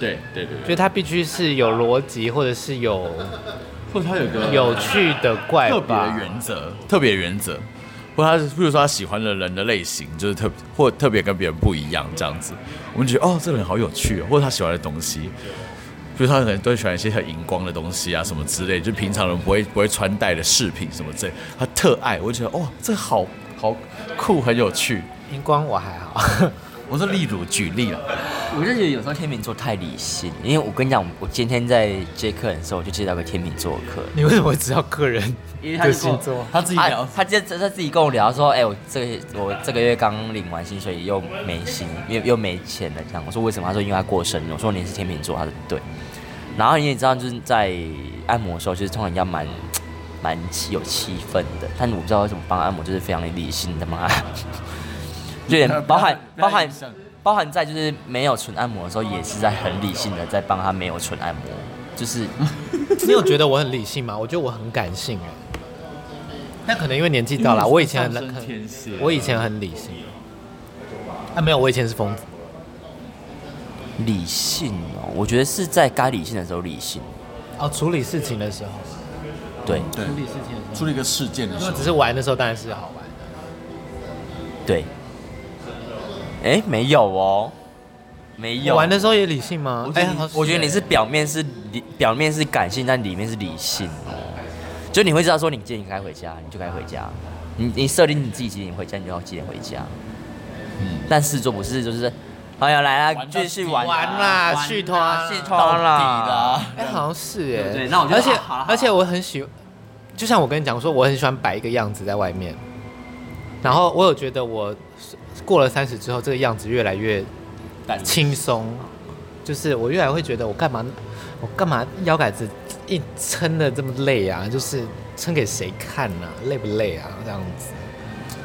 对对对，所以他必须是有逻辑，或者是有，或者他有个有趣的怪，特别的原则，特别原则，或他是，比如说他喜欢的人的类型，就是特或特别跟别人不一样这样子，我们觉得哦，这个人好有趣，或者他喜欢的东西，比如他可能都喜欢一些很荧光的东西啊，什么之类，就平常人不会不会穿戴的饰品什么之类，他特爱，我觉得哦，这好好酷，很有趣。荧光我还好，我说例如举例了，我就觉得有时候天秤座太理性，因为我跟你讲，我今天在接客人的时候，我就接到个天秤座的客人。你为什么会知道客人？因为他星座，他自己聊，他他他自己跟我聊说，哎、欸，我这个我这个月刚领完薪水，又没薪，又又没钱了，这样。我说为什么？他说因为他过生日。我说你是天秤座，他说对。然后你也知道，就是在按摩的时候，就是通常要蛮蛮 有气氛的，但我不知道为什么帮按摩就是非常的理性的嘛。对，包含包含包含在就是没有纯按摩的时候，也是在很理性的在帮他没有纯按摩。就是 你有觉得我很理性吗？我觉得我很感性哎。那可能因为年纪到了，我以前很我以前很理性。啊，没有，我以前是疯子。理性哦，我觉得是在该理性的时候理性。哦，处理事情的时候。对。处理事情的时候。处理一个事件的时候。只是玩的时候当然是好玩的。对。哎，没有哦，没有。玩的时候也理性吗？哎，我觉得你是表面是理，表面是感性，但里面是理性哦。就你会知道说，你几点该回家，你就该回家。你你设定你自己几点回家，你就要几点回家。嗯。但是做不是就是，哎呀来了，继续玩玩啦，续拖续拖啦。哎，好像是哎。对，那我觉得。而且而且我很喜欢，就像我跟你讲说，我很喜欢摆一个样子在外面。然后我有觉得我。过了三十之后，这个样子越来越轻松，就是我越来会觉得我干嘛，我干嘛腰杆子一撑的这么累啊？就是撑给谁看呢、啊？累不累啊？这样子。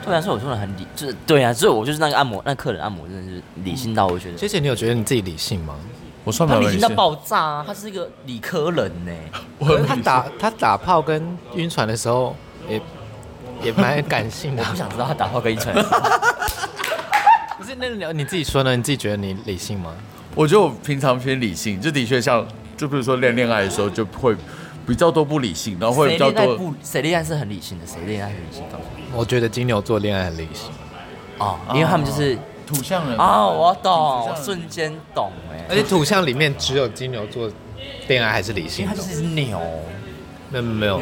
对啊，所以我说的很理，就是对啊，所以我就是那个按摩，那、客人按摩真的是理性到我觉得。谢谢你有觉得你自己理性吗？我算蛮理性。他理性到爆炸啊！他是一个理科人呢。他打他打炮跟晕船的时候也也蛮感性的。我不想知道他打炮跟晕船。不是，那你你自己说呢？你自己觉得你理性吗？我觉得我平常偏理性，就的确像，就比如说恋恋爱的时候，就会比较多不理性，然后会比较多。不谁恋爱是很理性的？谁恋爱很理性？我觉得金牛座恋爱很理性。哦，因为他们就是土象人哦，我懂，瞬间懂哎，而且土象里面只有金牛座恋爱还是理性的因为他，就是牛，没有没有，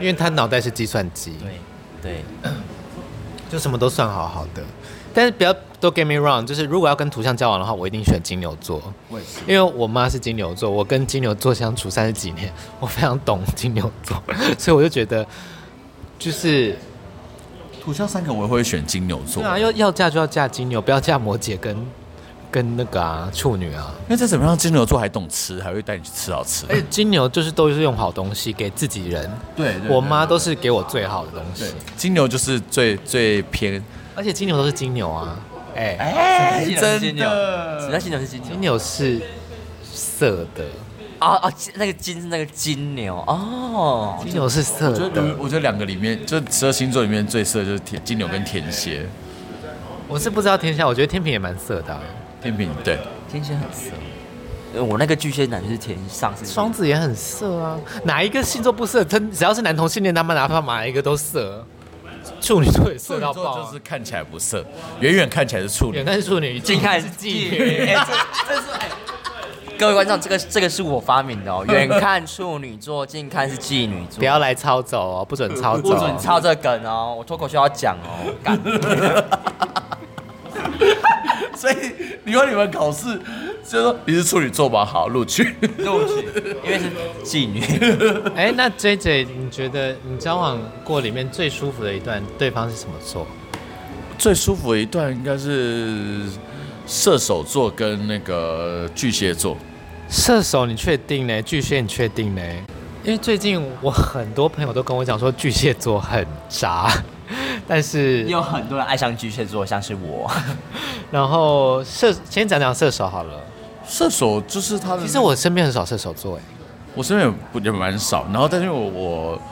因为他脑袋是计算机，对对，就什么都算好好的。但是不要都 get me wrong，就是如果要跟图像交往的话，我一定选金牛座，我也是。因为我妈是金牛座，我跟金牛座相处三十几年，我非常懂金牛座，所以我就觉得就是土象三个我也会选金牛座，对啊，要要嫁就要嫁金牛，不要嫁摩羯跟跟那个啊处女啊。那这怎么让，金牛座还懂吃，还会带你去吃好吃。哎金牛就是都是用好东西给自己人，对，我妈都是给我最好的东西，金牛就是最最偏，而且金牛都是金牛啊，哎、哎真金牛，什么叫的。金牛是金牛？金？牛是色的，啊啊，金那个金是那个金牛。哦，金牛是色我觉得的，我觉得两个里面，就十二星座里面最色就是天金牛跟天蝎，我是不知道天下，我觉得天平也蛮色的啊、天平对。天蝎很色。呃我那个巨蟹男就是天上是双子也很色啊，哪一个星座不色？他只要是男同性恋，他们哪怕哪一个都色。处女座也色到爆、啊，就是看起来不色，远远看起来是处女远。看是处女，近看是是妓妓女。各位观众，这个这个是我发明的哦。远看处女座，近看是妓女座。不要来抄走哦，不准抄走、不准抄这梗哦，我脱口秀要讲哦。干 所以你说你们考试，就说你是处女座吧？好，录取。录取，因为是妓女。哎，那 J J，你觉得你交往过里面最舒服的一段，对方是什么座？最舒服的一段应该是射手座跟那个巨蟹座。射手，你确定呢？巨蟹，你确定呢？因为最近我很多朋友都跟我讲说巨蟹座很渣，但是有很多人爱上巨蟹座，像是我。然后射，先讲讲射手好了。射手就是他的。其实我身边很少射手座，哎，我身边也不也蛮少，然后但是我我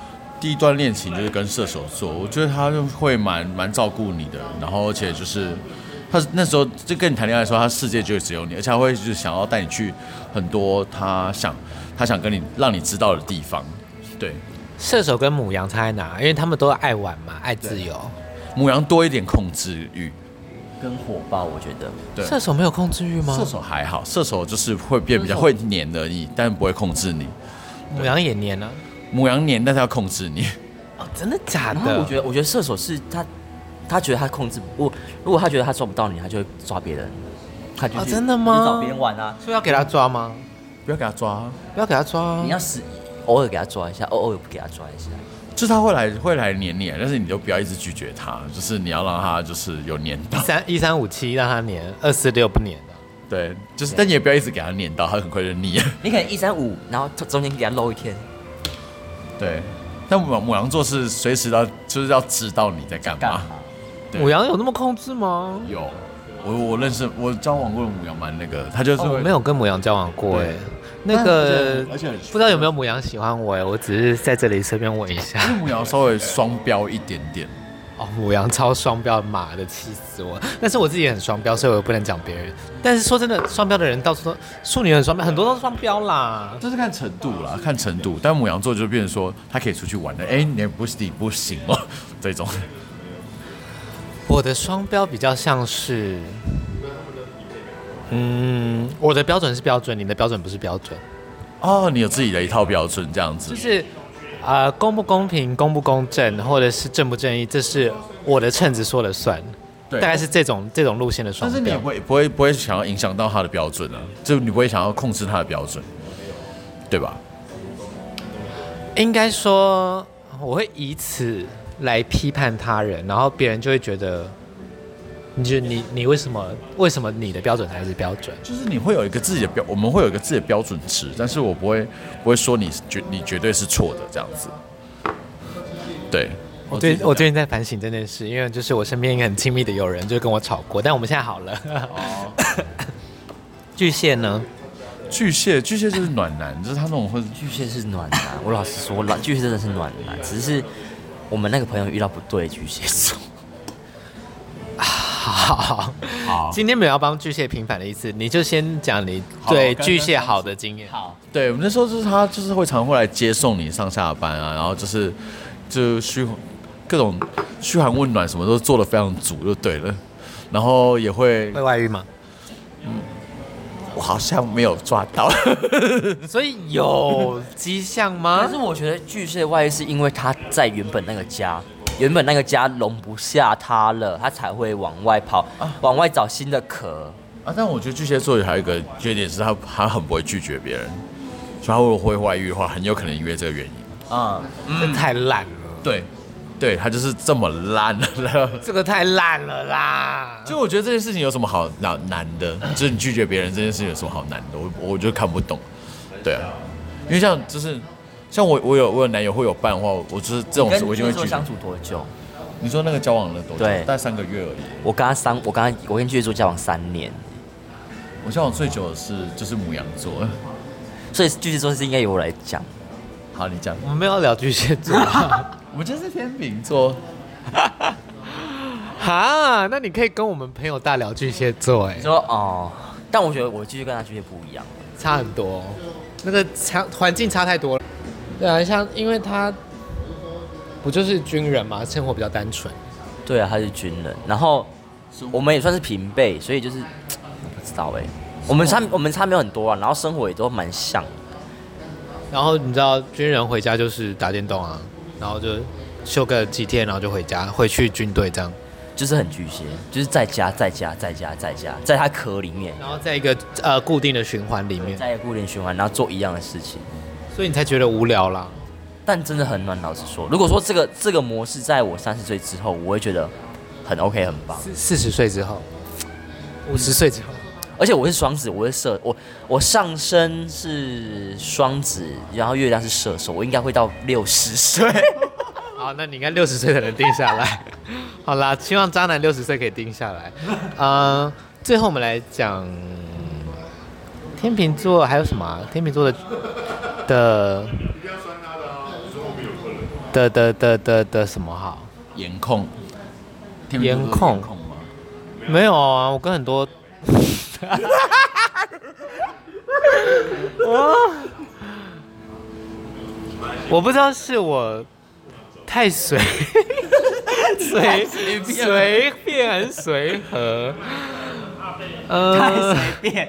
第一段恋情就是跟射手座，我觉得他就会蛮蛮照顾你的，然后而且就是他那时候就跟你谈恋爱的时候，他世界就只有你，而且他会就是想要带你去很多他想他想跟你让你知道的地方。对，射手跟母羊差在哪？因为他们都爱玩嘛，爱自由。母羊多一点控制欲，跟火爆，我觉得。对，射手没有控制欲吗？射手还好，射手就是会变比较会黏而已，但不会控制你。母羊也黏啊。母羊黏，但是要控制你。哦，真的假然后的？我觉得，我觉得射手是他，他觉得他控制不，如果他觉得他抓不到你，他就会抓别人。他就哦真的吗你找别人玩啊，所以要给他抓吗？不要给他抓，不要给他抓啊。你要死偶尔给他抓一下，偶尔不给他抓一下。就是他会来会来黏你，但是你就不要一直拒绝他，就是你要让他就是有黏到。三一三五七让他黏，二四六不黏的。对，就是但你也不要一直给他黏到，他很快就腻。你可能一三五，然后中间给他漏一天，对，但母母羊座是随时要就是要知道你在干嘛。干嘛？对母羊有那么控制吗？有，我我认识我交往过的母羊蛮那个，他就是哦，我没有跟母羊交往过哎对。那个而且不知道有没有母羊喜欢我哎，我只是在这里随便问一下。母羊稍微双标一点点。哦，母羊超双标，妈的气死我！但是我自己也很双标，所以我不能讲别人。但是说真的，双标的人到处都，处女很双标，很多都是双标啦。这是看程度啦，看程度。但母羊座就变成说，他可以出去玩的，哎、你也不你不行哦，这种。我的双标比较像是，嗯，我的标准是标准，你的标准不是标准，哦，你有自己的一套标准，这样子。就是，呃，公不公平、公不公正，或者是正不正义，这是我的秤子说了算。对大概是这种这种路线的双标但是你不。会不会不会想要影响到他的标准啊，就你不会想要控制他的标准，对吧？应该说，我会以此来批判他人，然后别人就会觉得，你觉得你你为什么为什么你的标准才是标准？就是你会有一个自己的标，我们会有一个自己的标准值，但是我不会不会说你绝你绝对是错的这样子。对，我最我最近在反省这件事，因为就是我身边一个很亲密的友人就跟我吵过，但我们现在好了。哦，巨蟹呢？巨蟹巨蟹就是暖男，就是他那种会巨蟹是暖男，我老实说，老巨蟹真的是暖男，只是我们那个朋友遇到不对巨蟹座。好好，好今天没有要帮巨蟹平反的意思，你就先讲你对巨蟹好的经验。好，对，我们那时候就是他，就是会常会来接送你上下班啊，然后就是就嘘各种嘘寒问暖，什么都做的非常足，就对了。然后也会会外遇吗？我好像没有抓到，所以有迹象吗？但是我觉得巨蟹外遇是因为他在原本那个家，原本那个家容不下他了，他才会往外跑，啊、往外找新的壳啊。但我觉得巨蟹座还有一个缺点是他他很不会拒绝别人，所以他如果会外遇的话，很有可能因为这个原因啊，这太烂了。对。对他就是这么烂了，这个太烂了啦！就我觉得这件事情有什么好难难的？就是你拒绝别人这件事情有什么好难的？我我就看不懂。对啊，因为像就是像我我有我有男友会有伴的话，我就是这种事我就会拒绝。相处多久？你说那个交往了多久？对，大概三个月而已。我跟他三，我跟他我跟巨蟹座交往三年。我交往最久的是就是母羊座，所以巨蟹座是应该由我来讲。好，你讲。我们没有聊巨蟹座。我们就是天秤座，哈，那你可以跟我们朋友大聊巨蟹座，哎，说哦，但我觉得我继续跟他巨蟹不一样，差很多，那个差环境差太多了。对啊，像因为他不就是军人嘛，生活比较单纯。对啊，他是军人，然后我们也算是平辈，所以就是我不知道哎，我们差我们差没有很多啊，然后生活也都蛮像。然后你知道军人回家就是打电动啊。然后就休个几天，然后就回家，回去军队这样，就是很巨蟹，就是在家，在家，在家，在家，在他壳里面，然后在一个呃固定的循环里面，在一个固定循环，然后做一样的事情，所以你才觉得无聊啦。但真的很暖，老实说，如果说这个这个模式在我三十岁之后，我会觉得很 OK，很棒。四十岁之后，五十岁之后，而且我是双子，我是射，我我上升是双子，然后月亮是射手，我应该会到六十岁。好，那你应该六十岁才能定下来。好啦，希望渣男六十岁可以定下来。嗯，最后我们来讲天秤座还有什么啊？天秤座的的。的的的的的什么好？颜控，颜控吗？没有啊，我跟很多，我我不知道是我太随 随随便随和，呃，太随便。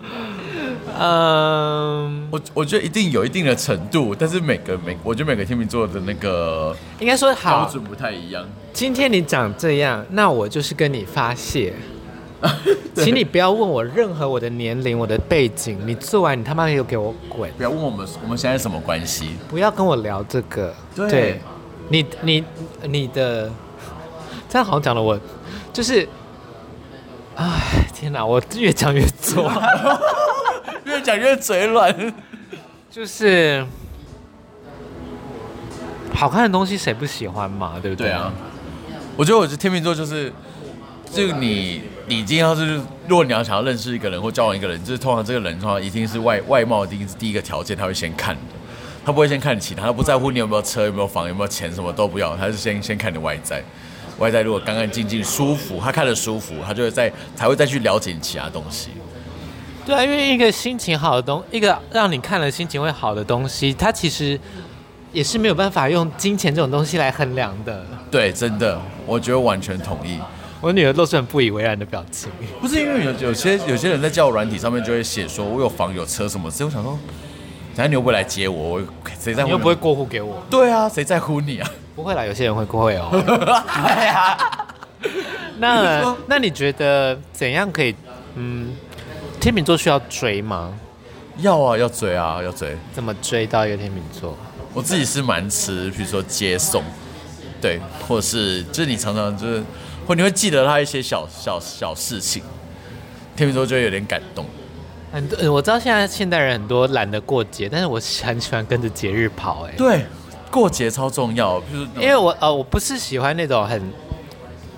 嗯，我我觉得一定有一定的程度，但是每个每我觉得每个天秤座的那个应该说好标准不太一样。今天你长这样，那我就是跟你发泄，请你不要问我任何我的年龄、我的背景，你做完你他妈又给我滚！不要问我们我们现在什么关系，不要跟我聊这个。对，对你你你的 这样好像讲了我就是。哎，天哪！我越讲越错，越讲越嘴软。就是好看的东西谁不喜欢嘛？对不对？对啊。我觉得我是天秤座，就是就你你今天要是如果你要想要认识一个人或交往一个人，就是通常这个人的话一定是外外貌一定是第一个条件，他会先看的，他不会先看你其他，他不在乎你有没有车、有没有房、有没有钱，什么都不要，他是先先看你外在。外在如果干干净净、舒服，他看着舒服，他就会再才会再去了解你其他东西。对啊，因为一个心情好的东，一个让你看了心情会好的东西，它其实也是没有办法用金钱这种东西来衡量的。对，真的，我觉得完全同意。我女儿露出很不以为然的表情。不是因为有有些有些人在交友软体上面就会写说，我有房有车什么，所以我想说，等下你又不会来接我，我谁在乎？你又不会过户给我？对啊，谁在乎你啊？不会啦，有些人会过会哦。那那你觉得怎样可以？嗯，天秤座需要追吗？要啊，要追啊，要追。怎么追到一个天秤座？我自己是蛮吃，比如说接送，对，或者是就是你常常就是，或你会记得他一些小小小事情，天秤座就会有点感动。很多我知道现在现代人很多懒得过节，但是我很喜欢跟着节日跑，哎。对。过节超重要，因为我呃我不是喜欢那种很，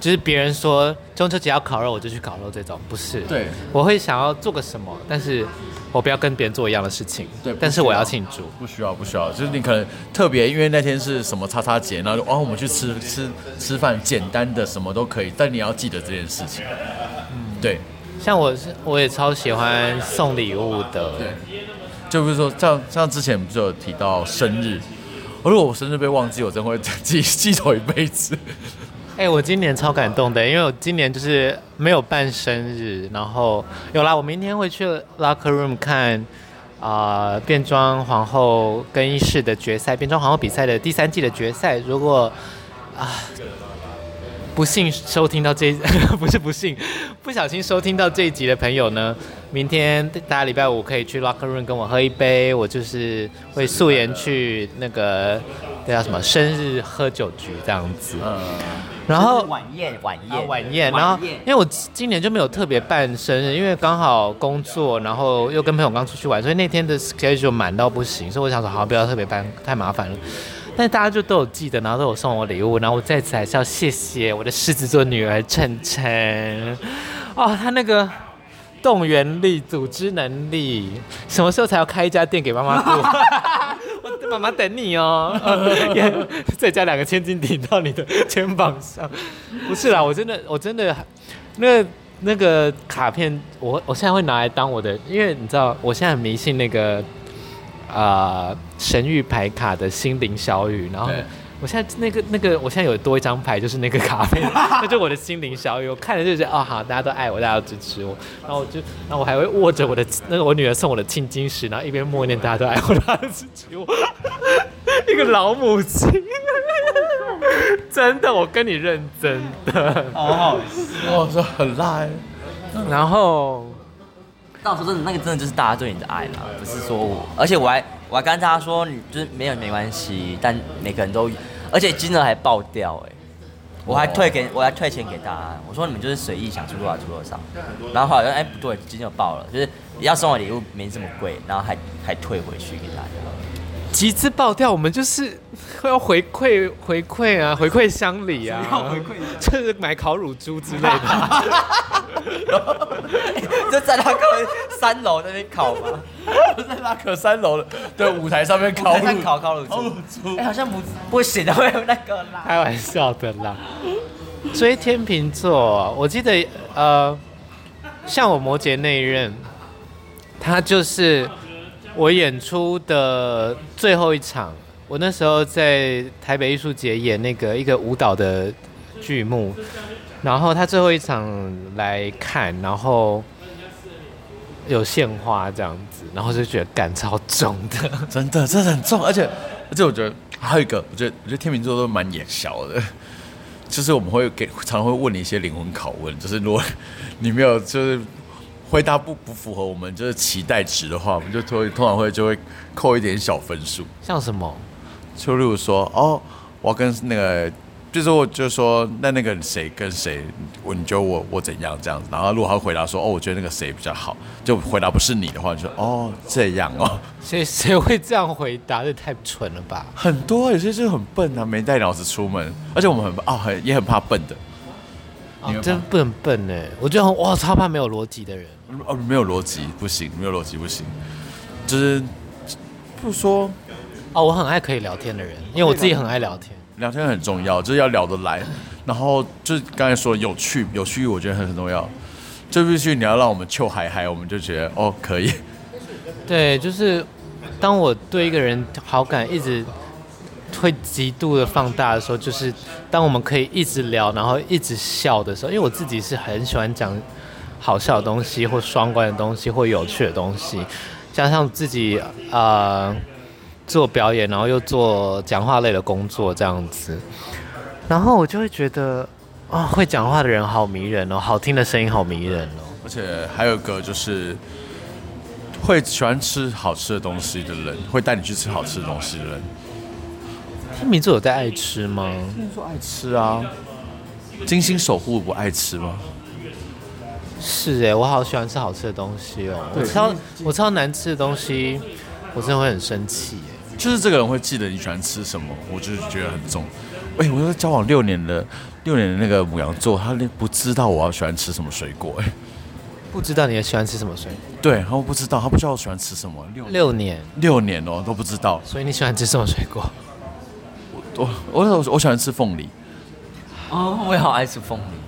就是别人说中秋节要烤肉我就去烤肉这种，不是。对，我会想要做个什么，但是我不要跟别人做一样的事情。对，但是我要庆祝。不需要不需要，就是你可能特别因为那天是什么叉叉节，然后哦我们去吃吃吃饭，简单的什么都可以，但你要记得这件事情。嗯，对。像我是我也超喜欢送礼物的，对，就比如说像像之前不是有提到生日。如果我生日被忘记，我真会 记记仇一辈子。哎、欸，我今年超感动的，因为我今年就是没有办生日，然后有啦，我明天会去 Locker Room 看啊、呃、变装皇后更衣室的决赛，变装皇后比赛的第三季的决赛。如果啊不幸收听到这 不是不幸不小心收听到这一集的朋友呢，明天大家礼拜五可以去 Locker Room 跟我喝一杯，我就是会素颜去那个那叫什么生日喝酒局这样子。嗯 然后晚宴晚宴、啊、晚宴，然后因为我今年就没有特别办生日，因为刚好工作，然后又跟朋友刚出去玩，所以那天的 schedule 满到不行，所以我想说好不要特别办，太麻烦了。但大家就都有记得，然后都有送我礼物，然后我在此还是要谢谢我的狮子座女儿晨晨，哦，她那个动员力、组织能力，什么时候才要开一家店给妈妈住？妈妈等你哦，再加两个千斤顶到你的肩膀上。不是啦，我真的，我真的，那个、那个卡片，我我现在会拿来当我的，因为你知道，我现在很迷信那个啊、呃、神谕牌卡的心灵小语，然后。我现在那个那个，我现在有多一张牌，就是那个卡片，那就我的心灵小语。我看了就觉得，哦，好，大家都爱我，大家都支持我。然后我就，然后我还会握着我的那个我女儿送我的青金石，然后一边默念，大家都爱我，大家都支持我。一个老母亲，真的，我跟你认真的，好好笑，我说很辣。然后，到时候真的那个真的就是大家对你的爱了，不是说我，而且我还我还跟大家说，你就是没有没关系，但每个人都。而且金额还爆掉哎、欸，我还退给我还退钱给大家，我说你们就是随意想出多少出多少，然后好像哎不对，金额爆了，就是要送我礼物没这么贵，然后还还退回去给大家。集资爆掉，我们就是 会要回馈回馈啊，回馈乡里啊，回馈就是买烤乳猪之类的，就在那个三楼那边烤嘛，在那个三楼的舞台上面烤乳。烤烤乳猪，哎、欸，好像不不行的，会有那个啦，开玩笑的啦。追天秤座，我记得呃，像我摩羯那一任，他就是。我演出的最后一场，我那时候在台北艺术节演那个一个舞蹈的剧目，然后他最后一场来看，然后有献花这样子，然后就觉得感超重的，真的，真的很重，而且而且我觉得还有一个，我觉得我觉得天秤座都蛮眼小的，就是我们会给常常会问你一些灵魂拷问，就是如果你没有就是。回答不不符合我们就是期待值的话，我们就通通常会就会扣一点小分数。像什么？就例如说，哦，我要跟那个，就是我就说，那那个谁跟谁，我你觉得我我怎样这样子？然后如果他回答说，哦，我觉得那个谁比较好，就回答不是你的话，你说，哦，这样哦。谁谁会这样回答？这太蠢了吧？很多有些就很笨啊，没带脑子出门，而且我们很哦很也很怕笨的。你真不能笨呢，我觉得哇，超怕没有逻辑的人。哦，没有逻辑不行，没有逻辑不行。就是不说哦，我很爱可以聊天的人，因为我自己很爱聊天。聊天很重要，就是要聊得来。然后就是刚才说有趣，有趣我觉得很很重要。这必须你要让我们秋嗨嗨，我们就觉得哦可以。对，就是当我对一个人好感一直。会极度的放大的时候，就是当我们可以一直聊，然后一直笑的时候。因为我自己是很喜欢讲好笑的东西，或双关的东西，或有趣的东西。加上自己呃做表演，然后又做讲话类的工作这样子，然后我就会觉得啊、哦，会讲话的人好迷人哦，好听的声音好迷人哦。而且还有一个就是会喜欢吃好吃的东西的人，会带你去吃好吃的东西的人。天秤座有在爱吃吗？天秤座爱吃啊，精心守护不爱吃吗？是哎、欸，我好喜欢吃好吃的东西哦。我超我超难吃的东西，我真的会很生气哎。就是这个人会记得你喜欢吃什么，我就是觉得很重。哎、欸，我说交往六年了，六年的那个母羊座，他连不知道我要喜欢吃什么水果哎，不知道你也喜欢吃什么水果？对，他不知道，他不知道我喜欢吃什么。六六年，六年哦，都不知道。所以你喜欢吃什么水果？我我我我喜欢吃凤梨，哦，我也好爱吃凤梨。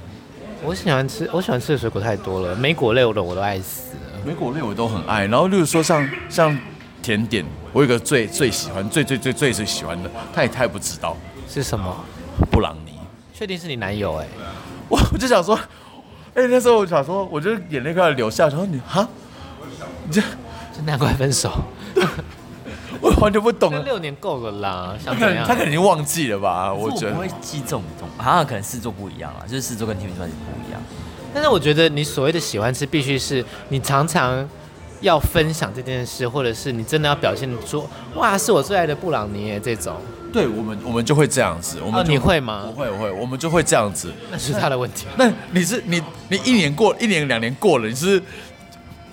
我喜欢吃我喜欢吃的水果太多了，莓果类的我都爱死了。莓果类我都很爱，然后例如说像像甜点，我有个最最喜欢最最最最最喜欢的，他也太不知道是什么，布朗尼。确定是你男友哎、欸？我我就想说，哎、欸，那时候我想说，我就眼泪快要流下，想说你哈，你这真难怪分手。我完全不懂。六年够了啦，他可能他肯定忘记了吧？我觉得我不会记这种东，好像可能狮子座不一样啊，就是狮子座跟天秤座是不一样。但是我觉得你所谓的喜欢吃，必须是你常常要分享这件事，或者是你真的要表现出哇，是我最爱的布朗尼耶这种。对我们，我们就会这样子。我们、哦、你会吗？不会，不会，我们就会这样子。那是他的问题。那你是你你一年过一年两年过了，你是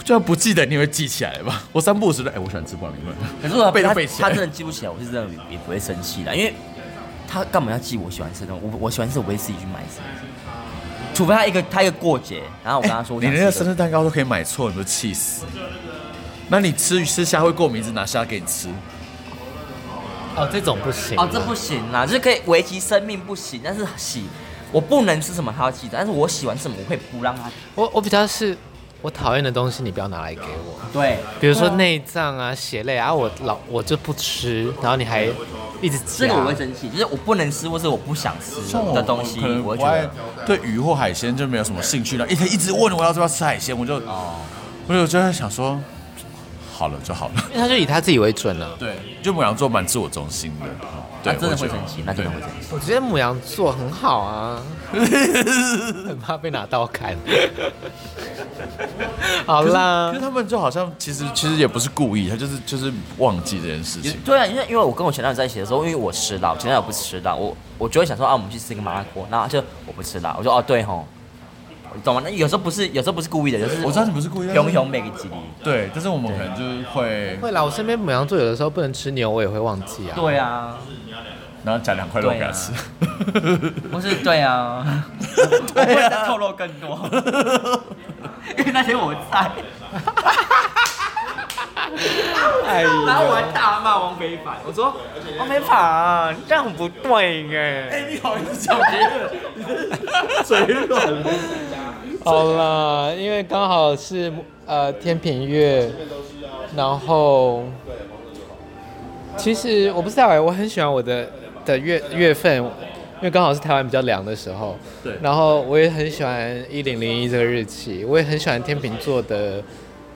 就算不记得，你会记起来吧？我三不五时的，哎，我喜欢吃爆米花。可是我 背他背起来，他真的记不起来，我是真的也不会生气的，因为他干嘛要记我喜欢吃的东西？我我喜欢吃，我会自己去买吃。除非他一个他一个过节，然后我跟他说，你连个生日蛋糕都可以买错，你不气死？那你吃吃虾会过敏，一直拿虾给你吃。哦，这种不行。哦，这不行啦，就是可以维持生命不行，但是喜我不能吃什么他要记得，但是我喜欢什么我会不让他。我我比较是，我讨厌的东西你不要拿来给我。对，比如说内脏啊、血类啊，我老我就不吃，然后你还一直吃，这个我会生气，就是我不能吃或是我不想吃的东西，我，我会觉得对鱼或海鲜就没有什么兴趣了。一天一直问我要不要吃海鲜，我就哦，我就就在想说。好了就好了，因为他就以他自己为准了。对，就母羊座蛮自我中心的。对，真的会生气，那真的会生气。我觉得母羊座很好啊，很怕被拿刀砍。好啦，其实他们就好像其实其实也不是故意，他就是就是忘记这件事情。对啊，因为因为我跟我前男友在一起的时候，因为我吃辣，前男友不吃辣，我我就会想说啊，我们去吃一个麻辣锅，然后就我不吃辣，我说哦对吼。你懂吗？那有时候不是，有时候不是故意的，就是我知道你不是故意的。熊熊每个吉利。对，但是我们可能就是会会啦。我身边母羊座有的时候不能吃牛，我也会忘记啊。对啊，然后夹两块肉给他吃。不是，对啊，我不会再透露更多，因为那天我在。哎，然后我还大骂王非凡，我说王非凡，你这样很不对哎。哎，你好意思讲别人？你的嘴软。好了，因为刚好是呃天平月，然后其实我不知道哎，我很喜欢我的的月月份，因为刚好是台湾比较凉的时候。对。然后我也很喜欢一零零一这个日期，我也很喜欢天秤座的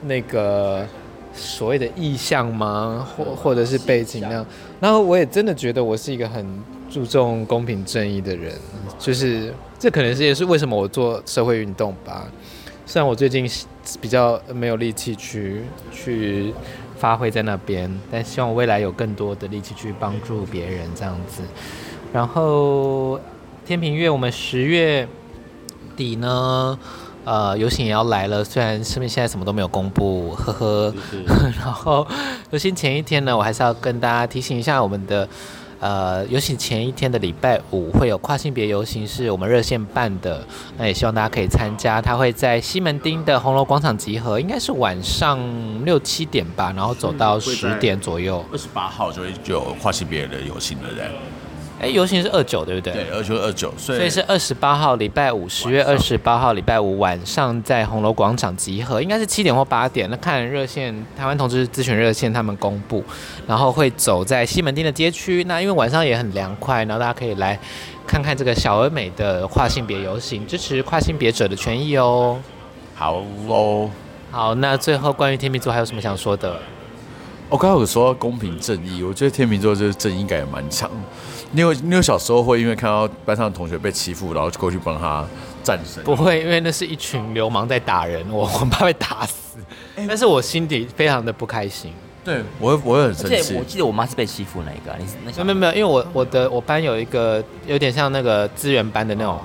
那个。所谓的意象吗？或或者是背景那样？然后我也真的觉得我是一个很注重公平正义的人，就是这可能是也是为什么我做社会运动吧。虽然我最近比较没有力气去去发挥在那边，但希望未来有更多的力气去帮助别人这样子。然后天平月，我们十月底呢？呃，游行也要来了，虽然身边现在什么都没有公布，呵呵。然后游行前一天呢，我还是要跟大家提醒一下，我们的呃游行前一天的礼拜五会有跨性别游行，是我们热线办的，那也希望大家可以参加。他会在西门町的红楼广场集合，应该是晚上六七点吧，然后走到十点左右。二十八号就会有跨性别的游行了，对。哎，游行是二九对不对？对，二九二九，所以是二十八号礼拜五，十月二十八号礼拜五晚上在红楼广场集合，应该是七点或八点。那看热线台湾同志咨询热线他们公布，然后会走在西门町的街区。那因为晚上也很凉快，然后大家可以来看看这个小而美的跨性别游行，支持跨性别者的权益哦。好哦，好，那最后关于天秤座还有什么想说的？我刚刚有说到公平正义，我觉得天秤座就是正义感也蛮强。你有你有小时候会因为看到班上的同学被欺负，然后就过去帮他战胜？不会，因为那是一群流氓在打人，我 很怕被打死。但是我心底非常的不开心。对，我会我会很生气。我记得我妈是被欺负哪一个，你是那没有没有，因为我我的我班有一个有点像那个资源班的那种，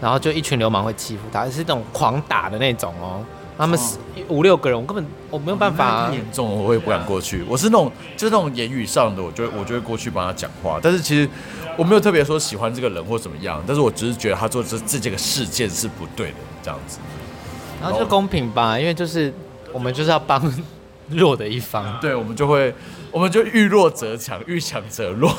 然后就一群流氓会欺负他，是那种狂打的那种哦。他们是五六个人，我根本我没有办法、啊。严重，我也不敢过去。我是那种就是那种言语上的，我就我就会过去帮他讲话。但是其实我没有特别说喜欢这个人或怎么样，但是我只是觉得他做这这几个事件是不对的，这样子。然后就公平吧，因为就是我们就是要帮弱的一方。对，我们就会，我们就遇弱则强，遇强则弱。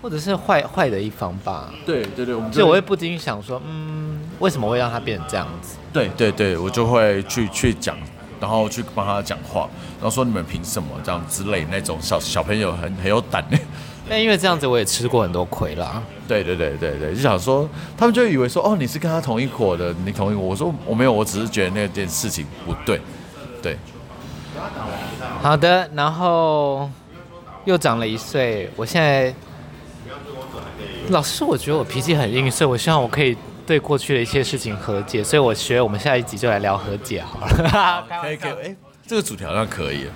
或者是坏坏的一方吧。对对对，我们就所以我会不禁想说，嗯，为什么会让他变成这样子？对对对，我就会去去讲，然后去帮他讲话，然后说你们凭什么这样之类那种小小朋友很很有胆，但因为这样子，我也吃过很多亏啦。对对对对对，就想说，他们就以为说，哦，你是跟他同一伙的，你同一伙。我说我没有，我只是觉得那件事情不对。对，好的，然后又长了一岁，我现在老师，我觉得我脾气很硬，所以我希望我可以对过去的一些事情和解，所以我学我们下一集就来聊和解好了。可以可以，哎，这个主题好像可以。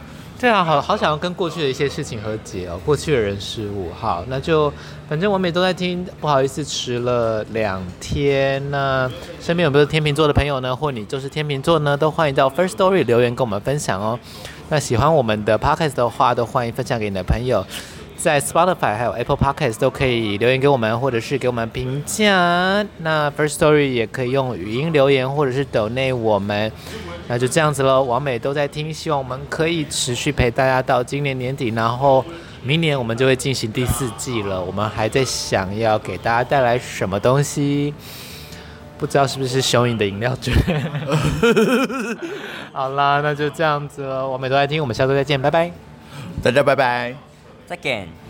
对啊，好好想要跟过去的一些事情和解哦，过去的人事物。好，那就反正我每都在听，不好意思迟了两天。那身边有没有天秤座的朋友呢？或你就是天秤座呢？都欢迎到 First Story 留言跟我们分享哦。那喜欢我们的 Podcast 的话，都欢迎分享给你的朋友。在 Spotify 还有 Apple Podcast 都可以留言给我们，或者是给我们评价。那 First Story 也可以用语音留言，或者是 Donate 我们。那就这样子喽，王美都在听，希望我们可以持续陪大家到今年年底，然后明年我们就会进行第四季了。我们还在想要给大家带来什么东西，不知道是不是雄饮的饮料券。好啦，那就这样子了，王美都在听，我们下周再见，拜拜，大家拜拜。再见。